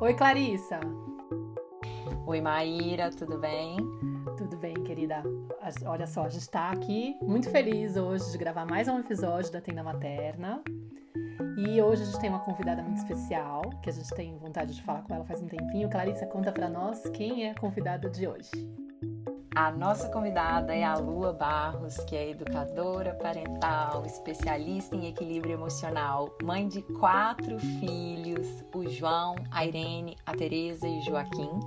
Oi, Clarissa. Oi, Maíra, tudo bem? Tudo bem, querida. Olha só, a gente está aqui muito feliz hoje de gravar mais um episódio da Tenda Materna. E hoje a gente tem uma convidada muito especial, que a gente tem vontade de falar com ela faz um tempinho. Clarissa, conta para nós quem é a convidada de hoje. A nossa convidada é a Lua Barros, que é educadora parental, especialista em equilíbrio emocional, mãe de quatro filhos, o João, a Irene, a Teresa e Joaquim,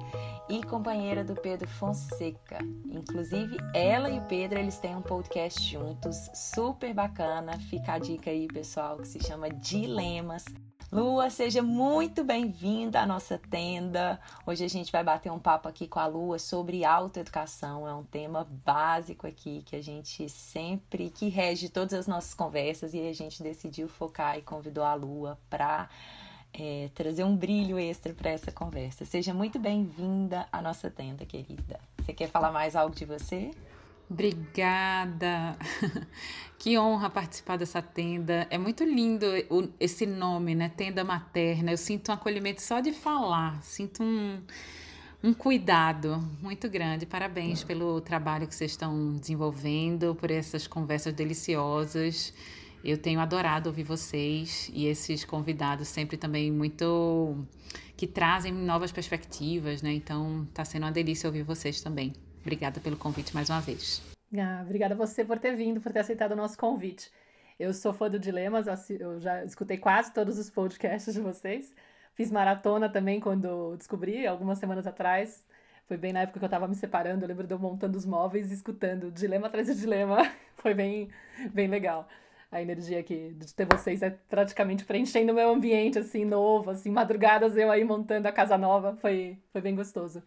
e companheira do Pedro Fonseca. Inclusive, ela e o Pedro, eles têm um podcast juntos, super bacana. Fica a dica aí, pessoal, que se chama Dilemas Lua, seja muito bem-vinda à nossa tenda. Hoje a gente vai bater um papo aqui com a Lua sobre autoeducação. É um tema básico aqui que a gente sempre, que rege todas as nossas conversas e a gente decidiu focar e convidou a Lua para é, trazer um brilho extra para essa conversa. Seja muito bem-vinda à nossa tenda, querida. Você quer falar mais algo de você? Obrigada! Que honra participar dessa tenda. É muito lindo esse nome, né? Tenda materna. Eu sinto um acolhimento só de falar. Sinto um, um cuidado muito grande. Parabéns pelo trabalho que vocês estão desenvolvendo, por essas conversas deliciosas. Eu tenho adorado ouvir vocês e esses convidados sempre também muito que trazem novas perspectivas, né? Então, está sendo uma delícia ouvir vocês também. Obrigada pelo convite mais uma vez. Ah, obrigada a você por ter vindo, por ter aceitado o nosso convite. Eu sou fã do Dilemas, eu já escutei quase todos os podcasts de vocês. Fiz maratona também quando descobri, algumas semanas atrás. Foi bem na época que eu estava me separando, eu lembro de eu montando os móveis e escutando dilema atrás de dilema. Foi bem, bem legal. A energia aqui de ter vocês é praticamente preenchendo o meu ambiente, assim, novo, assim, madrugadas eu aí montando a casa nova. Foi, foi bem gostoso.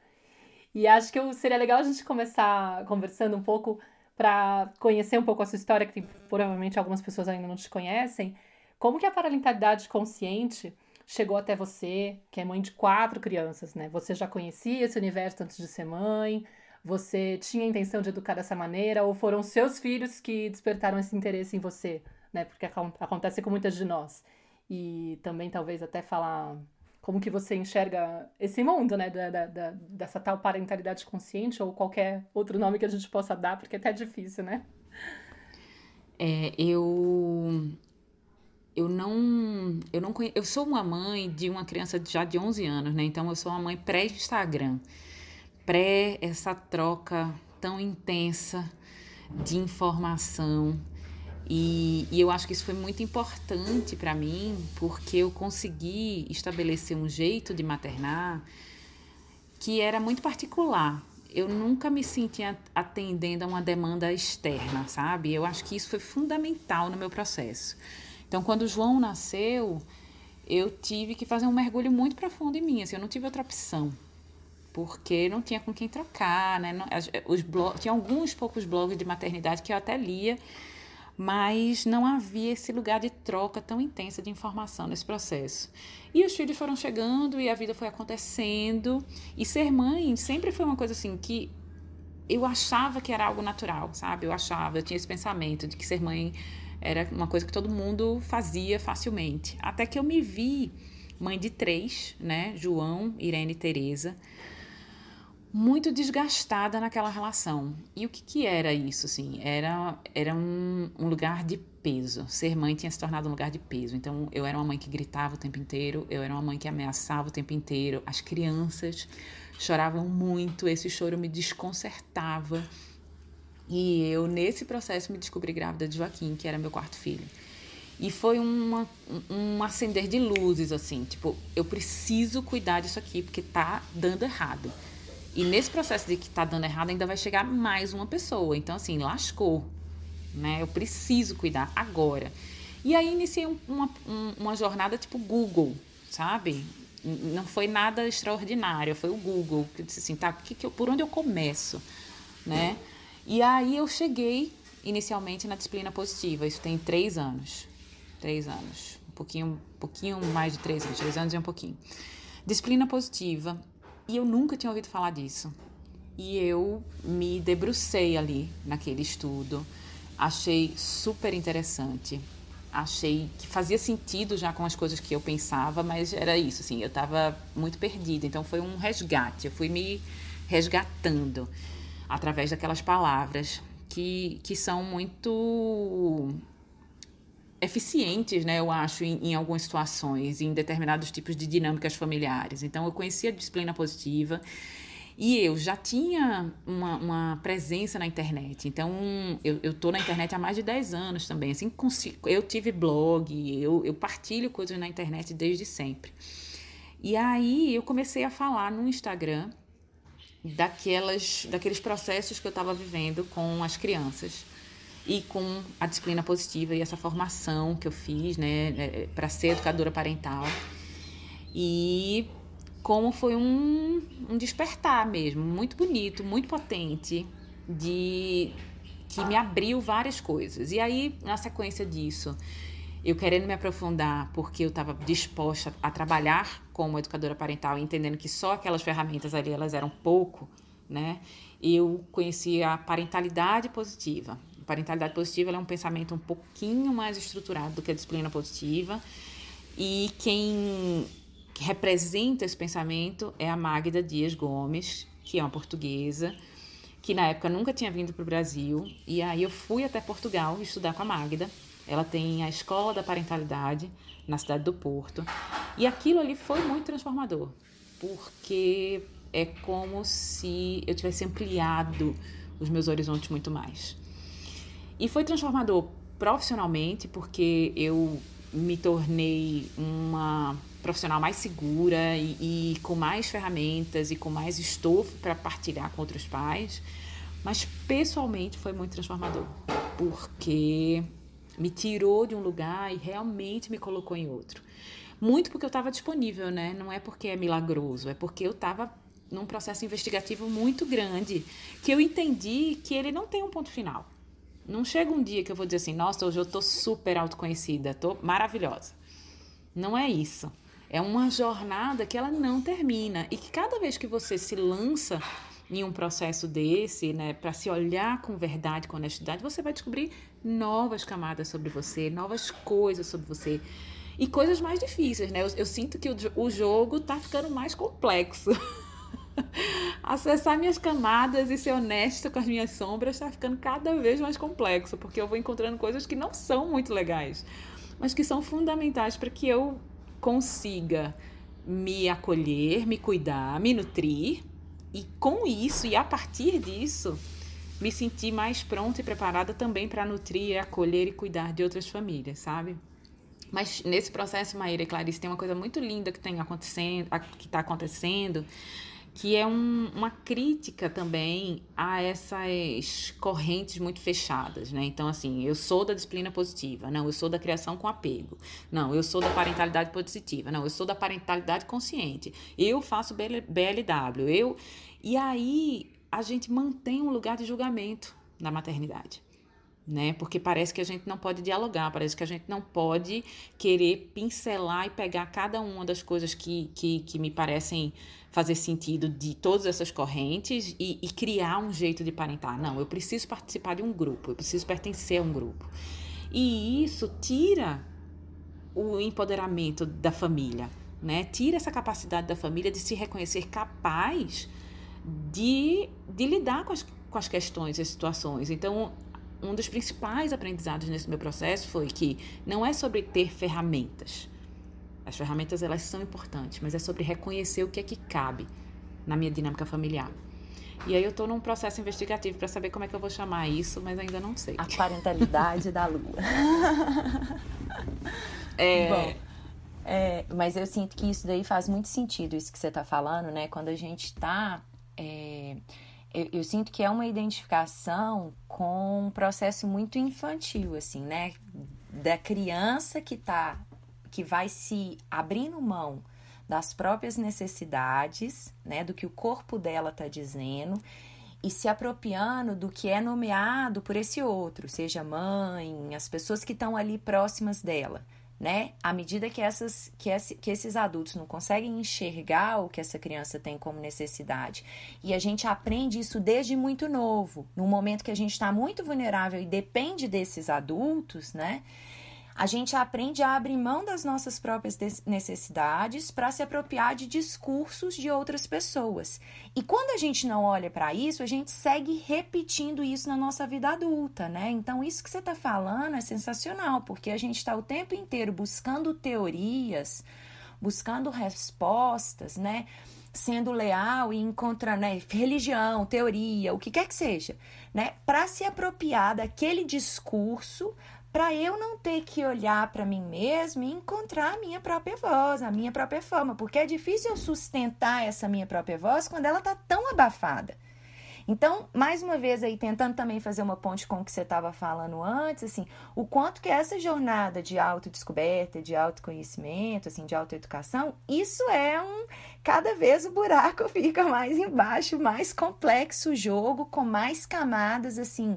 E acho que seria legal a gente começar conversando um pouco para conhecer um pouco a sua história, que provavelmente algumas pessoas ainda não te conhecem. Como que a parentalidade consciente chegou até você, que é mãe de quatro crianças, né? Você já conhecia esse universo antes de ser mãe? Você tinha a intenção de educar dessa maneira? Ou foram seus filhos que despertaram esse interesse em você, né? Porque acontece com muitas de nós. E também talvez até falar como que você enxerga esse mundo, né, da, da, dessa tal parentalidade consciente ou qualquer outro nome que a gente possa dar, porque é até difícil, né? É, eu eu não eu não conhe... eu sou uma mãe de uma criança já de 11 anos, né? Então eu sou uma mãe pré-Instagram, pré essa troca tão intensa de informação e, e, eu acho que isso foi muito importante para mim, porque eu consegui estabelecer um jeito de maternar que era muito particular. Eu nunca me sentia atendendo a uma demanda externa, sabe? Eu acho que isso foi fundamental no meu processo. Então, quando o João nasceu, eu tive que fazer um mergulho muito profundo em mim. Assim, eu não tive outra opção porque não tinha com quem trocar, né? Os blog, tinha alguns poucos blogs de maternidade que eu até lia, mas não havia esse lugar de troca tão intensa de informação nesse processo. E os filhos foram chegando e a vida foi acontecendo, e ser mãe sempre foi uma coisa assim que eu achava que era algo natural, sabe? Eu achava, eu tinha esse pensamento de que ser mãe era uma coisa que todo mundo fazia facilmente. Até que eu me vi mãe de três, né? João, Irene e Teresa muito desgastada naquela relação. E o que, que era isso, assim? Era, era um, um, lugar de peso. Ser mãe tinha se tornado um lugar de peso. Então, eu era uma mãe que gritava o tempo inteiro, eu era uma mãe que ameaçava o tempo inteiro. As crianças choravam muito, esse choro me desconcertava. E eu, nesse processo, me descobri grávida de Joaquim, que era meu quarto filho. E foi uma, um acender de luzes, assim, tipo, eu preciso cuidar disso aqui, porque tá dando errado. E nesse processo de que tá dando errado, ainda vai chegar mais uma pessoa. Então, assim, lascou. Né? Eu preciso cuidar agora. E aí iniciei um, uma, um, uma jornada tipo Google, sabe? Não foi nada extraordinário, foi o Google que disse assim, tá, que que eu, por onde eu começo, né? E aí eu cheguei inicialmente na disciplina positiva, isso tem três anos, três anos, um pouquinho, um pouquinho mais de três anos, três anos e um pouquinho. Disciplina positiva e eu nunca tinha ouvido falar disso. E eu me debrucei ali naquele estudo, achei super interessante. achei que fazia sentido já com as coisas que eu pensava, mas era isso, assim, eu estava muito perdida. Então foi um resgate, eu fui me resgatando através daquelas palavras que, que são muito eficientes, né, eu acho, em, em, algumas situações, em determinados tipos de dinâmicas familiares. Então, eu conheci a disciplina positiva e eu já tinha uma, uma presença na internet. Então, eu, tô na internet há mais de 10 anos também. Assim, eu tive blog, eu, eu partilho coisas na internet desde sempre. E aí, eu comecei a falar no Instagram daquelas, daqueles processos que eu estava vivendo com as crianças e com a disciplina positiva e essa formação que eu fiz, né, é, para ser educadora parental. E como foi um, um despertar mesmo, muito bonito, muito potente, de que me abriu várias coisas. E aí, na sequência disso, eu querendo me aprofundar, porque eu estava disposta a trabalhar como educadora parental, entendendo que só aquelas ferramentas ali elas eram pouco, né? Eu conheci a parentalidade positiva. Parentalidade positiva é um pensamento um pouquinho mais estruturado do que a disciplina positiva. E quem representa esse pensamento é a Magda Dias Gomes, que é uma portuguesa, que na época nunca tinha vindo para o Brasil. E aí eu fui até Portugal estudar com a Magda. Ela tem a Escola da Parentalidade na cidade do Porto. E aquilo ali foi muito transformador, porque é como se eu tivesse ampliado os meus horizontes muito mais. E foi transformador profissionalmente, porque eu me tornei uma profissional mais segura e, e com mais ferramentas e com mais estofo para partilhar com outros pais. Mas pessoalmente foi muito transformador, porque me tirou de um lugar e realmente me colocou em outro. Muito porque eu estava disponível, né? Não é porque é milagroso, é porque eu estava num processo investigativo muito grande, que eu entendi que ele não tem um ponto final. Não chega um dia que eu vou dizer assim, nossa, hoje eu tô super autoconhecida, tô maravilhosa. Não é isso. É uma jornada que ela não termina e que cada vez que você se lança em um processo desse, né, para se olhar com verdade, com honestidade, você vai descobrir novas camadas sobre você, novas coisas sobre você e coisas mais difíceis, né? Eu, eu sinto que o, o jogo tá ficando mais complexo. Acessar minhas camadas e ser honesta com as minhas sombras está ficando cada vez mais complexo, porque eu vou encontrando coisas que não são muito legais, mas que são fundamentais para que eu consiga me acolher, me cuidar, me nutrir e com isso e a partir disso me sentir mais pronta e preparada também para nutrir, acolher e cuidar de outras famílias, sabe? Mas nesse processo, Maíra e Clarice, tem uma coisa muito linda que tem acontecendo, que está acontecendo, que é um, uma crítica também a essas correntes muito fechadas, né? Então, assim, eu sou da disciplina positiva, não, eu sou da criação com apego, não, eu sou da parentalidade positiva, não, eu sou da parentalidade consciente, eu faço BLW, eu... E aí a gente mantém um lugar de julgamento na maternidade né? Porque parece que a gente não pode dialogar, parece que a gente não pode querer pincelar e pegar cada uma das coisas que, que, que me parecem fazer sentido de todas essas correntes e, e criar um jeito de parentar. Não, eu preciso participar de um grupo, eu preciso pertencer a um grupo. E isso tira o empoderamento da família, né? Tira essa capacidade da família de se reconhecer capaz de, de lidar com as, com as questões, as situações. Então, um dos principais aprendizados nesse meu processo foi que não é sobre ter ferramentas. As ferramentas elas são importantes, mas é sobre reconhecer o que é que cabe na minha dinâmica familiar. E aí eu estou num processo investigativo para saber como é que eu vou chamar isso, mas ainda não sei. A parentalidade da lua. É... Bom, é, mas eu sinto que isso daí faz muito sentido, isso que você está falando, né? Quando a gente está... É eu, eu, sinto que é uma identificação com um processo muito infantil, assim, né? Da criança que tá, que vai se abrindo mão das próprias necessidades, né? Do que o corpo dela tá dizendo e se apropriando do que é nomeado por esse outro, seja mãe, as pessoas que estão ali próximas dela né? À medida que, essas, que, esse, que esses adultos não conseguem enxergar o que essa criança tem como necessidade, e a gente aprende isso desde muito novo, no momento que a gente está muito vulnerável e depende desses adultos, né? A gente aprende a abrir mão das nossas próprias necessidades para se apropriar de discursos de outras pessoas. E quando a gente não olha para isso, a gente segue repetindo isso na nossa vida adulta, né? Então, isso que você está falando é sensacional, porque a gente está o tempo inteiro buscando teorias, buscando respostas, né? Sendo leal e encontrando né, religião, teoria, o que quer que seja, né? Para se apropriar daquele discurso para eu não ter que olhar para mim mesma e encontrar a minha própria voz, a minha própria forma, porque é difícil eu sustentar essa minha própria voz quando ela está tão abafada. Então, mais uma vez aí, tentando também fazer uma ponte com o que você estava falando antes, assim, o quanto que essa jornada de autodescoberta, de autoconhecimento, assim, de autoeducação, isso é um... Cada vez o buraco fica mais embaixo, mais complexo o jogo, com mais camadas, assim,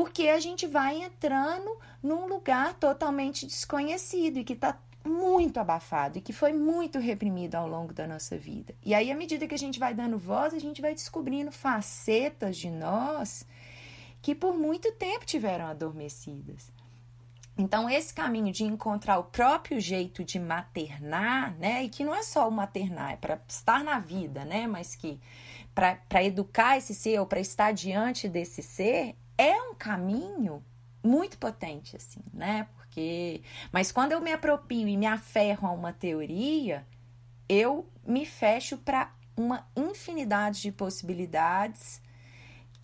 porque a gente vai entrando num lugar totalmente desconhecido e que está muito abafado e que foi muito reprimido ao longo da nossa vida. E aí, à medida que a gente vai dando voz, a gente vai descobrindo facetas de nós que por muito tempo tiveram adormecidas. Então, esse caminho de encontrar o próprio jeito de maternar, né? E que não é só o maternar, é para estar na vida, né? Mas que para educar esse ser ou para estar diante desse ser, é um caminho muito potente, assim, né? Porque. Mas quando eu me apropio e me aferro a uma teoria, eu me fecho para uma infinidade de possibilidades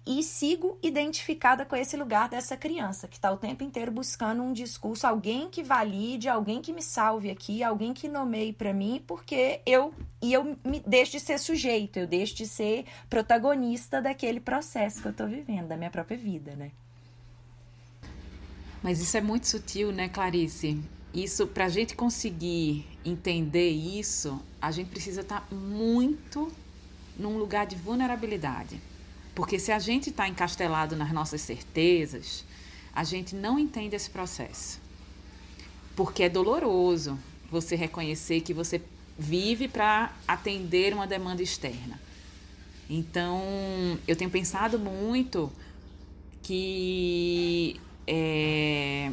e sigo identificada com esse lugar dessa criança que está o tempo inteiro buscando um discurso, alguém que valide, alguém que me salve aqui, alguém que nomeie para mim, porque eu e eu me deixo de ser sujeito, eu deixo de ser protagonista daquele processo que eu estou vivendo, da minha própria vida, né? Mas isso é muito sutil, né, Clarice? Isso, para a gente conseguir entender isso, a gente precisa estar tá muito num lugar de vulnerabilidade. Porque se a gente está encastelado nas nossas certezas, a gente não entende esse processo. Porque é doloroso você reconhecer que você vive para atender uma demanda externa. Então, eu tenho pensado muito que é,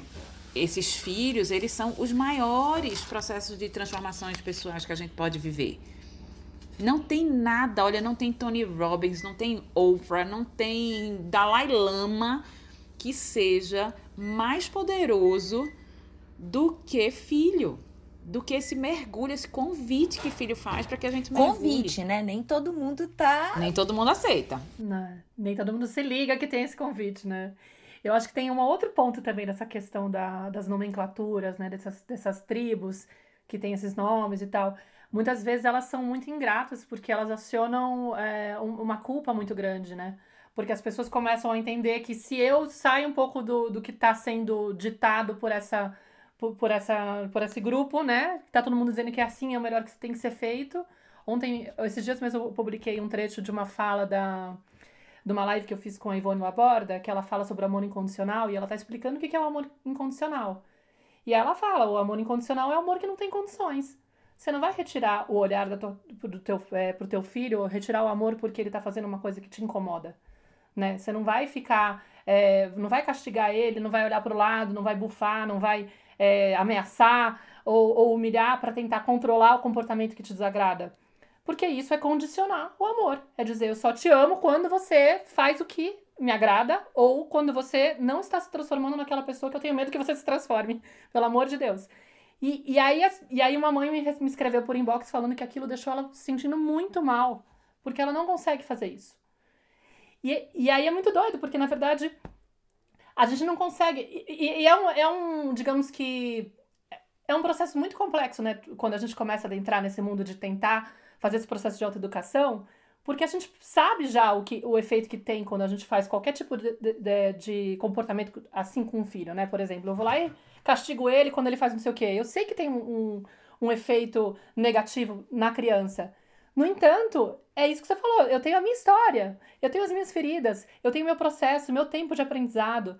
esses filhos, eles são os maiores processos de transformações pessoais que a gente pode viver. Não tem nada, olha, não tem Tony Robbins, não tem Oprah, não tem Dalai Lama que seja mais poderoso do que filho, do que esse mergulho, esse convite que filho faz para que a gente mergulhe. Convite, né? Nem todo mundo tá. Nem todo mundo aceita. Não, nem todo mundo se liga que tem esse convite, né? Eu acho que tem um outro ponto também nessa questão da, das nomenclaturas, né? Dessas, dessas tribos que tem esses nomes e tal. Muitas vezes elas são muito ingratas porque elas acionam é, uma culpa muito grande, né? Porque as pessoas começam a entender que se eu saio um pouco do, do que está sendo ditado por essa por, por, essa por esse grupo, né? Tá todo mundo dizendo que é assim, é o melhor que tem que ser feito. Ontem, esses dias mesmo eu publiquei um trecho de uma fala da de uma live que eu fiz com a Ivone Laborda, que ela fala sobre amor incondicional e ela tá explicando o que é o amor incondicional. E ela fala, o amor incondicional é o amor que não tem condições. Você não vai retirar o olhar da tua, do teu, é, pro teu filho, ou retirar o amor porque ele tá fazendo uma coisa que te incomoda. Né? Você não vai ficar, é, não vai castigar ele, não vai olhar pro lado, não vai bufar, não vai é, ameaçar ou, ou humilhar para tentar controlar o comportamento que te desagrada. Porque isso é condicionar o amor. É dizer, eu só te amo quando você faz o que me agrada ou quando você não está se transformando naquela pessoa que eu tenho medo que você se transforme. Pelo amor de Deus. E, e, aí, e aí uma mãe me, me escreveu por inbox falando que aquilo deixou ela se sentindo muito mal. Porque ela não consegue fazer isso. E, e aí é muito doido, porque na verdade a gente não consegue. E, e é, um, é um, digamos que. É um processo muito complexo, né? Quando a gente começa a adentrar nesse mundo de tentar fazer esse processo de autoeducação, porque a gente sabe já o, que, o efeito que tem quando a gente faz qualquer tipo de, de, de, comportamento assim com um filho, né? Por exemplo, eu vou lá e castigo ele quando ele faz não sei o quê. Eu sei que tem um, um efeito negativo na criança. No entanto, é isso que você falou. Eu tenho a minha história, eu tenho as minhas feridas, eu tenho meu processo, meu tempo de aprendizado.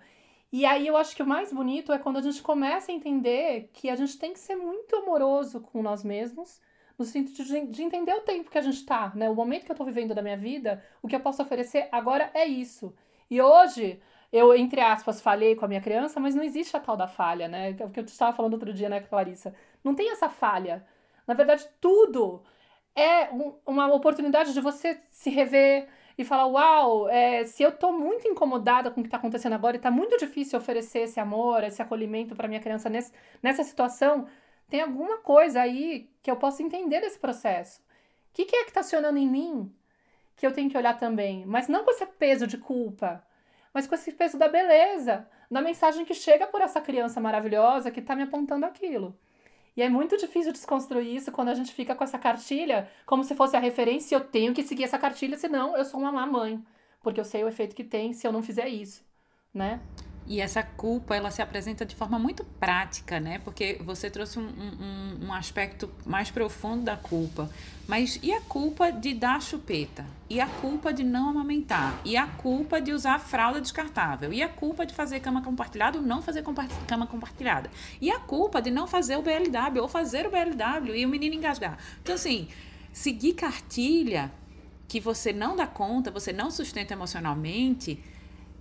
E aí eu acho que o mais bonito é quando a gente começa a entender que a gente tem que ser muito amoroso com nós mesmos no sentido de, de entender o tempo que a gente está, né? O momento que eu estou vivendo da minha vida, o que eu posso oferecer agora é isso. E hoje eu, entre aspas, falhei com a minha criança, mas não existe a tal da falha, né? É o que eu estava falando outro dia, né, Clarissa? Não tem essa falha. Na verdade, tudo é um, uma oportunidade de você se rever e falar: Uau, é, se eu tô muito incomodada com o que está acontecendo agora e tá muito difícil oferecer esse amor, esse acolhimento para minha criança nesse, nessa situação, tem alguma coisa aí que eu posso entender desse processo. O que, que é que está acionando em mim que eu tenho que olhar também? Mas não com esse peso de culpa mas com esse peso da beleza, da mensagem que chega por essa criança maravilhosa que está me apontando aquilo. E é muito difícil desconstruir isso quando a gente fica com essa cartilha como se fosse a referência, eu tenho que seguir essa cartilha, senão eu sou uma má mãe, porque eu sei o efeito que tem se eu não fizer isso, né? E essa culpa, ela se apresenta de forma muito prática, né? Porque você trouxe um, um, um, aspecto mais profundo da culpa. Mas e a culpa de dar chupeta? E a culpa de não amamentar? E a culpa de usar fralda descartável? E a culpa de fazer cama compartilhada ou não fazer cama compartilhada? E a culpa de não fazer o BLW ou fazer o BLW e o menino engasgar? Então, assim, seguir cartilha que você não dá conta, você não sustenta emocionalmente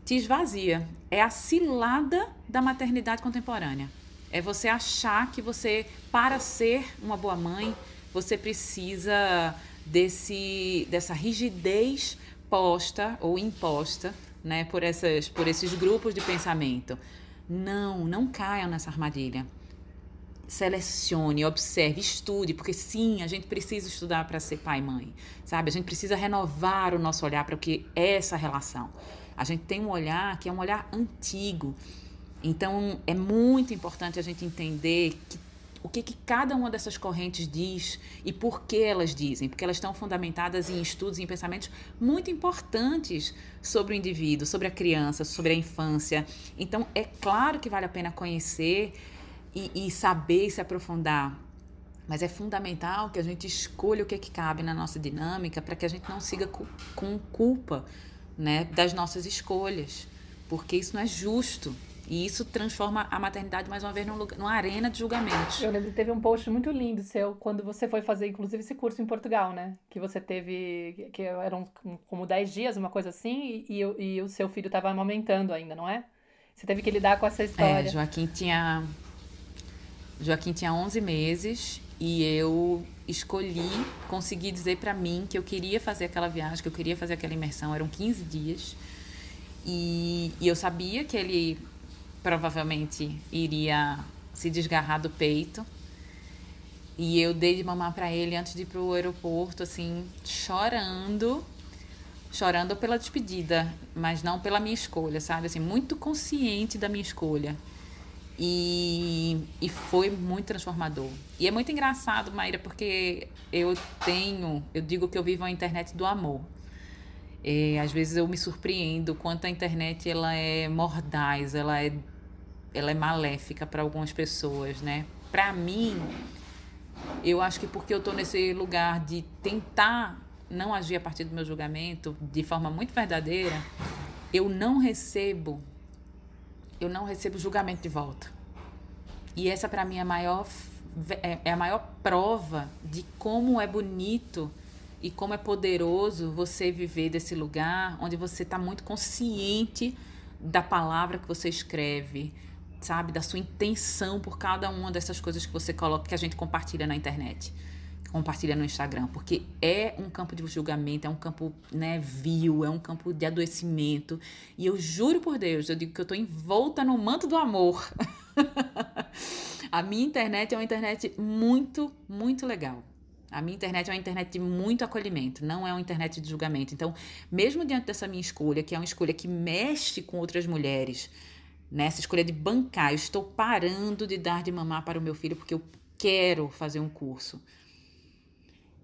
te esvazia. É a cilada da maternidade contemporânea. É você achar que você, para ser uma boa mãe, você precisa desse, dessa rigidez posta ou imposta né, por, essas, por esses grupos de pensamento. Não, não caiam nessa armadilha. Selecione, observe, estude, porque sim, a gente precisa estudar para ser pai e mãe, sabe? A gente precisa renovar o nosso olhar para o que é essa relação. A gente tem um olhar que é um olhar antigo. Então, é muito importante a gente entender que, o que, que cada uma dessas correntes diz e por que elas dizem, porque elas estão fundamentadas em estudos e em pensamentos muito importantes sobre o indivíduo, sobre a criança, sobre a infância. Então, é claro que vale a pena conhecer e, e saber e se aprofundar. Mas é fundamental que a gente escolha o que, que cabe na nossa dinâmica para que a gente não siga com culpa né, das nossas escolhas, porque isso não é justo. E isso transforma a maternidade mais uma vez num lugar, numa arena de julgamento. Eu lembro que teve um post muito lindo seu quando você foi fazer, inclusive, esse curso em Portugal, né? Que você teve, que eram como 10 dias, uma coisa assim, e, e, e o seu filho estava amamentando ainda, não é? Você teve que lidar com essa é, história. É, Joaquim tinha. Joaquim tinha 11 meses e eu escolhi, consegui dizer para mim que eu queria fazer aquela viagem, que eu queria fazer aquela imersão. Eram 15 dias. E, e eu sabia que ele provavelmente iria se desgarrar do peito. E eu dei de mamar para ele antes de ir pro aeroporto, assim, chorando. Chorando pela despedida, mas não pela minha escolha, sabe? Assim, muito consciente da minha escolha. E, e foi muito transformador. E é muito engraçado, Maíra, porque eu tenho, eu digo que eu vivo a internet do amor. E, às vezes eu me surpreendo quanto a internet ela é mordaz, ela é, ela é maléfica para algumas pessoas, né? Para mim, eu acho que porque eu estou nesse lugar de tentar não agir a partir do meu julgamento de forma muito verdadeira, eu não recebo eu não recebo julgamento de volta. E essa para mim é a maior é, é a maior prova de como é bonito e como é poderoso você viver desse lugar onde você está muito consciente da palavra que você escreve, sabe, da sua intenção por cada uma dessas coisas que você coloca, que a gente compartilha na internet compartilha no Instagram, porque é um campo de julgamento, é um campo né, vil, é um campo de adoecimento. E eu juro por Deus, eu digo que eu estou envolta no manto do amor. a minha internet é uma internet muito, muito legal. A minha internet é uma internet de muito acolhimento, não é uma internet de julgamento. Então, mesmo diante dessa minha escolha, que é uma escolha que mexe com outras mulheres, nessa escolha de bancar, eu estou parando de dar de mamar para o meu filho porque eu quero fazer um curso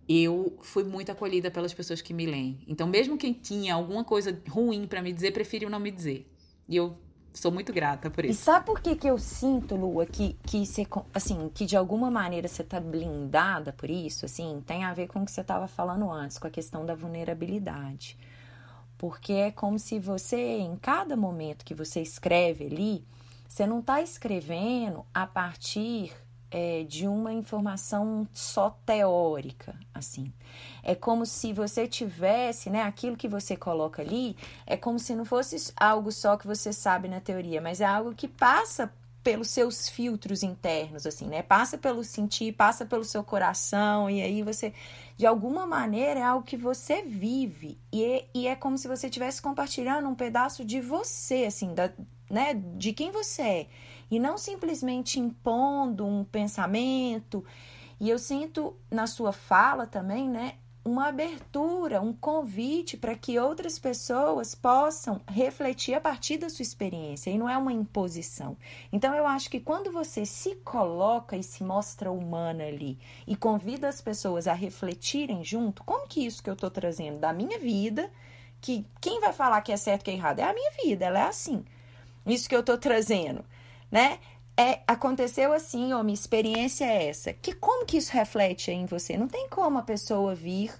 eu fui muito acolhida pelas pessoas que me leem. Então, mesmo quem tinha alguma coisa ruim para me dizer, preferiu não me dizer. E eu sou muito grata por isso. E sabe por que, que eu sinto, Lua, que, que, você, assim, que de alguma maneira você tá blindada por isso? Assim, tem a ver com o que você estava falando antes, com a questão da vulnerabilidade. Porque é como se você, em cada momento que você escreve ali, você não está escrevendo a partir é, de uma informação só teórica, assim. É como se você tivesse, né, aquilo que você coloca ali, é como se não fosse algo só que você sabe na teoria, mas é algo que passa pelos seus filtros internos, assim, né? Passa pelo sentir, passa pelo seu coração, e aí você, de alguma maneira, é algo que você vive, e é, e é como se você estivesse compartilhando um pedaço de você, assim, da, né? De quem você é e não simplesmente impondo um pensamento. E eu sinto na sua fala também, né, uma abertura, um convite para que outras pessoas possam refletir a partir da sua experiência e não é uma imposição. Então eu acho que quando você se coloca e se mostra humana ali e convida as pessoas a refletirem junto, como que isso que eu estou trazendo da minha vida, que quem vai falar que é certo que é errado é a minha vida, ela é assim. Isso que eu estou trazendo né? É, aconteceu assim, ó, minha experiência é essa. Que como que isso reflete em você? Não tem como a pessoa vir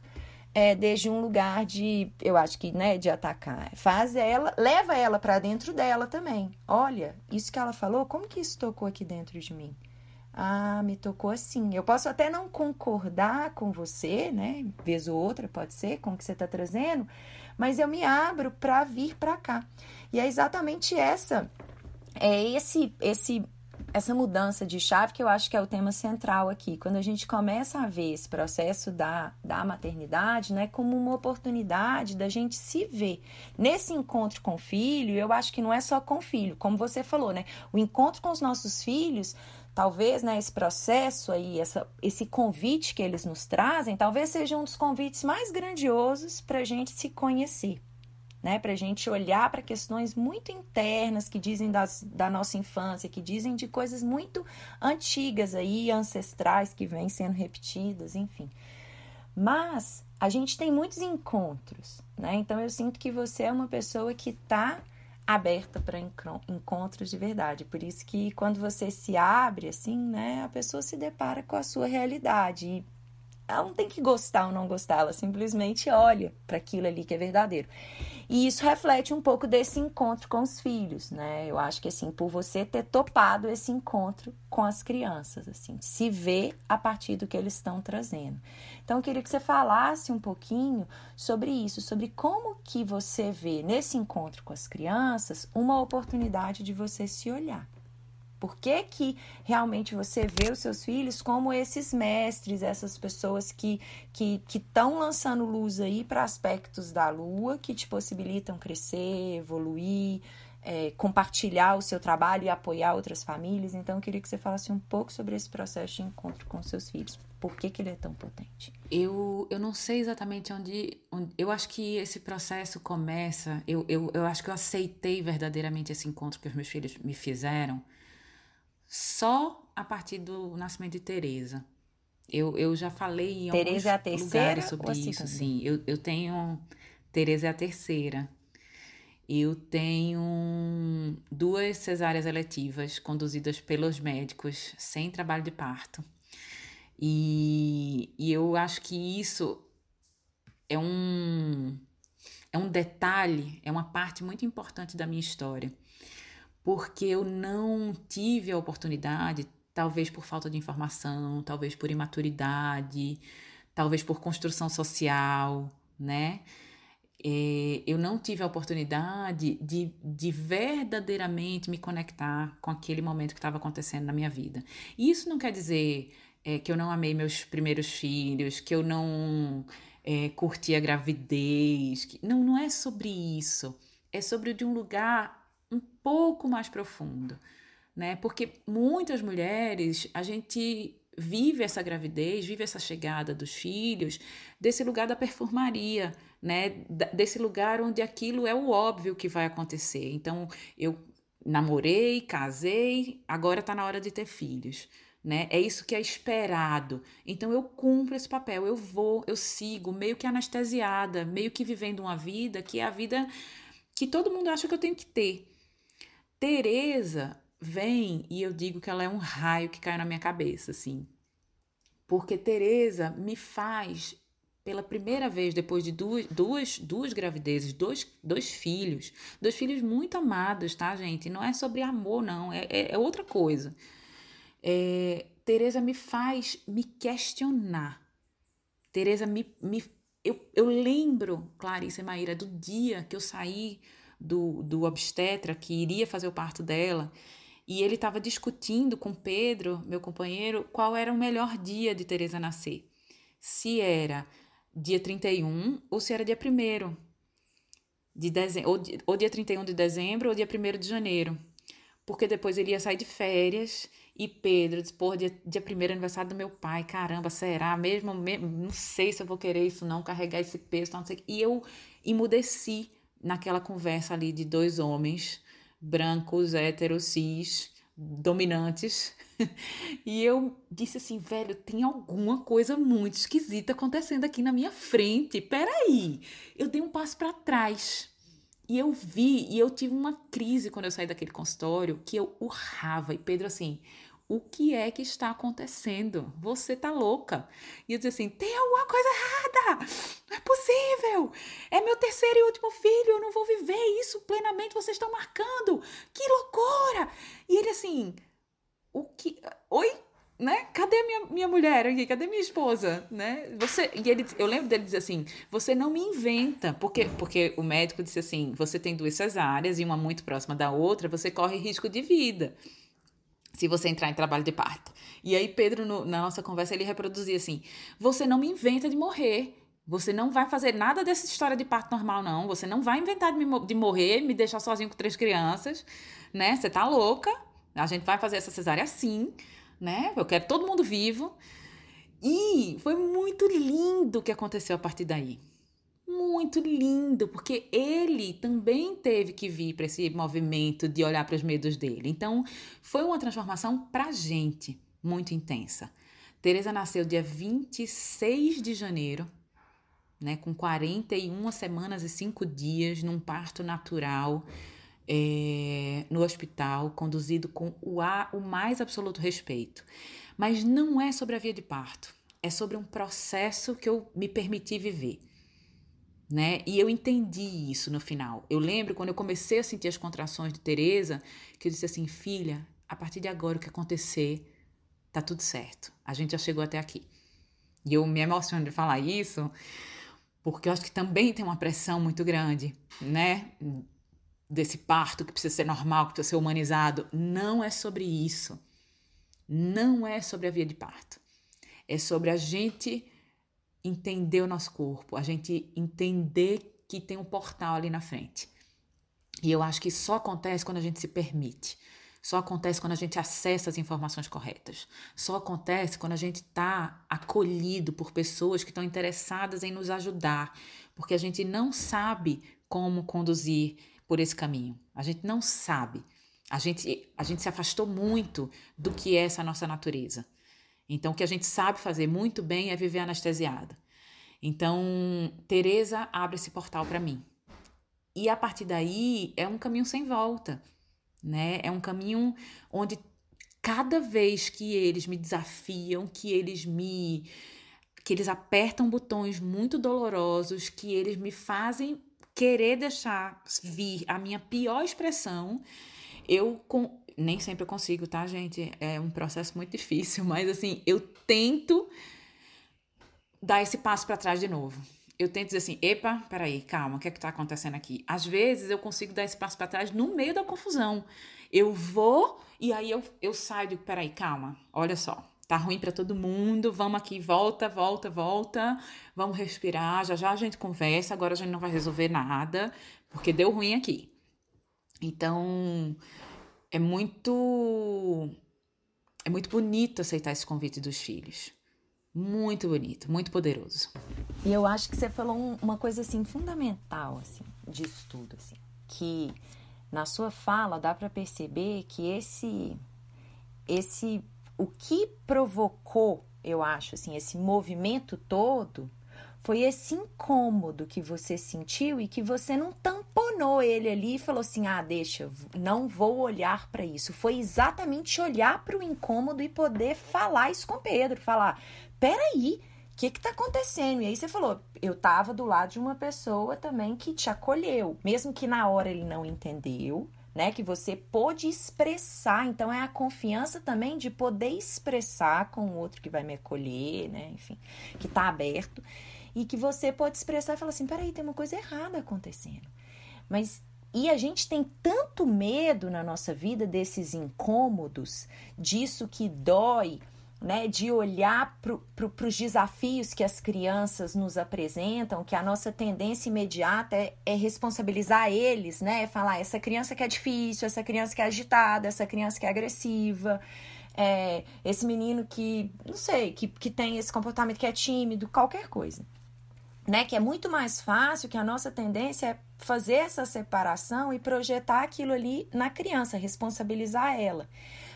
é, desde um lugar de, eu acho que, né, de atacar. Faz ela, leva ela para dentro dela também. Olha, isso que ela falou, como que isso tocou aqui dentro de mim? Ah, me tocou assim. Eu posso até não concordar com você, né? Vez ou outra, pode ser, com o que você está trazendo, mas eu me abro para vir para cá. E é exatamente essa é esse esse essa mudança de chave que eu acho que é o tema central aqui. Quando a gente começa a ver esse processo da, da maternidade, né, como uma oportunidade da gente se ver. Nesse encontro com o filho, eu acho que não é só com o filho, como você falou, né? O encontro com os nossos filhos, talvez, né, esse processo aí, essa, esse convite que eles nos trazem, talvez seja um dos convites mais grandiosos para a gente se conhecer né? Para a gente olhar para questões muito internas que dizem das, da nossa infância, que dizem de coisas muito antigas aí, ancestrais, que vêm sendo repetidas, enfim. Mas a gente tem muitos encontros, né? Então eu sinto que você é uma pessoa que está aberta para encontros de verdade. Por isso que quando você se abre assim, né, a pessoa se depara com a sua realidade. E ela não tem que gostar ou não gostar, ela simplesmente olha para aquilo ali que é verdadeiro. E isso reflete um pouco desse encontro com os filhos, né? Eu acho que assim, por você ter topado esse encontro com as crianças, assim, se ver a partir do que eles estão trazendo. Então, eu queria que você falasse um pouquinho sobre isso, sobre como que você vê nesse encontro com as crianças uma oportunidade de você se olhar. Por que, que realmente você vê os seus filhos como esses mestres, essas pessoas que que estão lançando luz aí para aspectos da lua que te possibilitam crescer, evoluir, é, compartilhar o seu trabalho e apoiar outras famílias. Então, eu queria que você falasse um pouco sobre esse processo de encontro com seus filhos. Por que, que ele é tão potente? Eu, eu não sei exatamente onde, onde. Eu acho que esse processo começa. Eu, eu, eu acho que eu aceitei verdadeiramente esse encontro que os meus filhos me fizeram só a partir do nascimento de Teresa. Eu, eu já falei em Tereza alguns é a lugares sobre isso. Sim, eu, eu tenho. Tereza é a terceira. Eu tenho duas cesáreas eletivas conduzidas pelos médicos sem trabalho de parto. E, e eu acho que isso é um, é um detalhe, é uma parte muito importante da minha história porque eu não tive a oportunidade, talvez por falta de informação, talvez por imaturidade, talvez por construção social, né? É, eu não tive a oportunidade de, de verdadeiramente me conectar com aquele momento que estava acontecendo na minha vida. E isso não quer dizer é, que eu não amei meus primeiros filhos, que eu não é, curti a gravidez. Que, não, não é sobre isso. É sobre de um lugar pouco mais profundo, né? Porque muitas mulheres, a gente vive essa gravidez, vive essa chegada dos filhos desse lugar da performaria, né? Desse lugar onde aquilo é o óbvio que vai acontecer. Então, eu namorei, casei, agora está na hora de ter filhos. Né? É isso que é esperado. Então eu cumpro esse papel, eu vou, eu sigo, meio que anestesiada, meio que vivendo uma vida que é a vida que todo mundo acha que eu tenho que ter. Teresa vem e eu digo que ela é um raio que cai na minha cabeça, assim. Porque Teresa me faz, pela primeira vez, depois de duas, duas, duas gravidezes, dois, dois filhos, dois filhos muito amados, tá, gente? Não é sobre amor, não, é, é, é outra coisa. É, Teresa me faz me questionar. Teresa me, me eu, eu lembro, Clarice e Maíra, do dia que eu saí do, do obstetra que iria fazer o parto dela e ele estava discutindo com Pedro, meu companheiro, qual era o melhor dia de Teresa nascer. Se era dia 31 ou se era dia 1 de dezembro, ou, ou dia 31 de dezembro ou dia 1 de janeiro. Porque depois ele ia sair de férias e Pedro disse, pô, dia, dia primeiro aniversário do meu pai, caramba, será mesmo, mesmo? Não sei se eu vou querer isso não, carregar esse peso, não sei. E eu emudeci naquela conversa ali de dois homens brancos, héteros, cis, dominantes. e eu disse assim, velho, tem alguma coisa muito esquisita acontecendo aqui na minha frente. Peraí. Eu dei um passo para trás. E eu vi, e eu tive uma crise quando eu saí daquele consultório, que eu urrava. E Pedro assim, o que é que está acontecendo? Você tá louca. E eu disse assim: tem alguma coisa errada. Não é possível. É meu terceiro e último filho. Eu não vou viver isso plenamente. Vocês estão marcando. Que loucura. E ele assim: o que. Oi? Né? Cadê minha, minha mulher aqui? Cadê minha esposa? Né? Você, e ele, eu lembro dele dizer assim: você não me inventa, porque, porque o médico disse assim: você tem duas cesáreas e uma muito próxima da outra, você corre risco de vida se você entrar em trabalho de parto. E aí, Pedro, no, na nossa conversa, ele reproduzia assim: você não me inventa de morrer. Você não vai fazer nada dessa história de parto normal, não. Você não vai inventar de, me, de morrer, me deixar sozinho com três crianças, né? Você tá louca. A gente vai fazer essa cesárea assim, né? Eu quero todo mundo vivo. E foi muito lindo o que aconteceu a partir daí muito lindo, porque ele também teve que vir para esse movimento de olhar para os medos dele. Então, foi uma transformação para gente muito intensa. Teresa nasceu dia 26 de janeiro, né, com 41 semanas e 5 dias, num parto natural, é, no hospital, conduzido com o, a, o mais absoluto respeito. Mas não é sobre a via de parto, é sobre um processo que eu me permiti viver né? E eu entendi isso no final. Eu lembro quando eu comecei a sentir as contrações de Teresa, que eu disse assim, filha, a partir de agora o que acontecer, tá tudo certo. A gente já chegou até aqui. E eu me emociono de falar isso, porque eu acho que também tem uma pressão muito grande, né? Desse parto que precisa ser normal, que precisa ser humanizado. Não é sobre isso. Não é sobre a via de parto. É sobre a gente entender o nosso corpo, a gente entender que tem um portal ali na frente. E eu acho que só acontece quando a gente se permite. Só acontece quando a gente acessa as informações corretas. Só acontece quando a gente está acolhido por pessoas que estão interessadas em nos ajudar, porque a gente não sabe como conduzir por esse caminho. A gente não sabe. A gente, a gente se afastou muito do que é essa nossa natureza. Então, o que a gente sabe fazer muito bem é viver anestesiada. Então, Teresa abre esse portal para mim. E a partir daí é um caminho sem volta, né? É um caminho onde cada vez que eles me desafiam, que eles me que eles apertam botões muito dolorosos, que eles me fazem querer deixar vir a minha pior expressão, eu com, nem sempre eu consigo, tá, gente? É um processo muito difícil, mas assim, eu tento dar esse passo para trás de novo. Eu tento dizer assim, epa, peraí, calma, o que é que tá acontecendo aqui? Às vezes eu consigo dar esse passo para trás no meio da confusão. Eu vou e aí eu, eu saio e digo, peraí, calma, olha só, tá ruim para todo mundo, vamos aqui, volta, volta, volta, vamos respirar, já já a gente conversa, agora a gente não vai resolver nada, porque deu ruim aqui. Então, é muito é muito bonito aceitar esse convite dos filhos. Muito bonito, muito poderoso. E eu acho que você falou um, uma coisa assim fundamental assim, disso tudo assim, que na sua fala dá para perceber que esse esse o que provocou, eu acho assim, esse movimento todo foi esse incômodo que você sentiu e que você não tamponou ele ali e falou assim: ah, deixa, não vou olhar para isso. Foi exatamente olhar para o incômodo e poder falar isso com Pedro. Falar: peraí, o que que tá acontecendo? E aí você falou: eu tava do lado de uma pessoa também que te acolheu, mesmo que na hora ele não entendeu, né? Que você pôde expressar. Então, é a confiança também de poder expressar com o outro que vai me acolher, né? Enfim, que tá aberto. E que você pode expressar e falar assim: peraí, tem uma coisa errada acontecendo. Mas e a gente tem tanto medo na nossa vida desses incômodos, disso que dói, né, de olhar para os desafios que as crianças nos apresentam, que a nossa tendência imediata é, é, responsabilizar eles, né? É falar, essa criança que é difícil, essa criança que é agitada, essa criança que é agressiva, é, esse menino que, não sei, que, que tem esse comportamento que é tímido, qualquer coisa. Né, que é muito mais fácil, que a nossa tendência é fazer essa separação e projetar aquilo ali na criança, responsabilizar ela.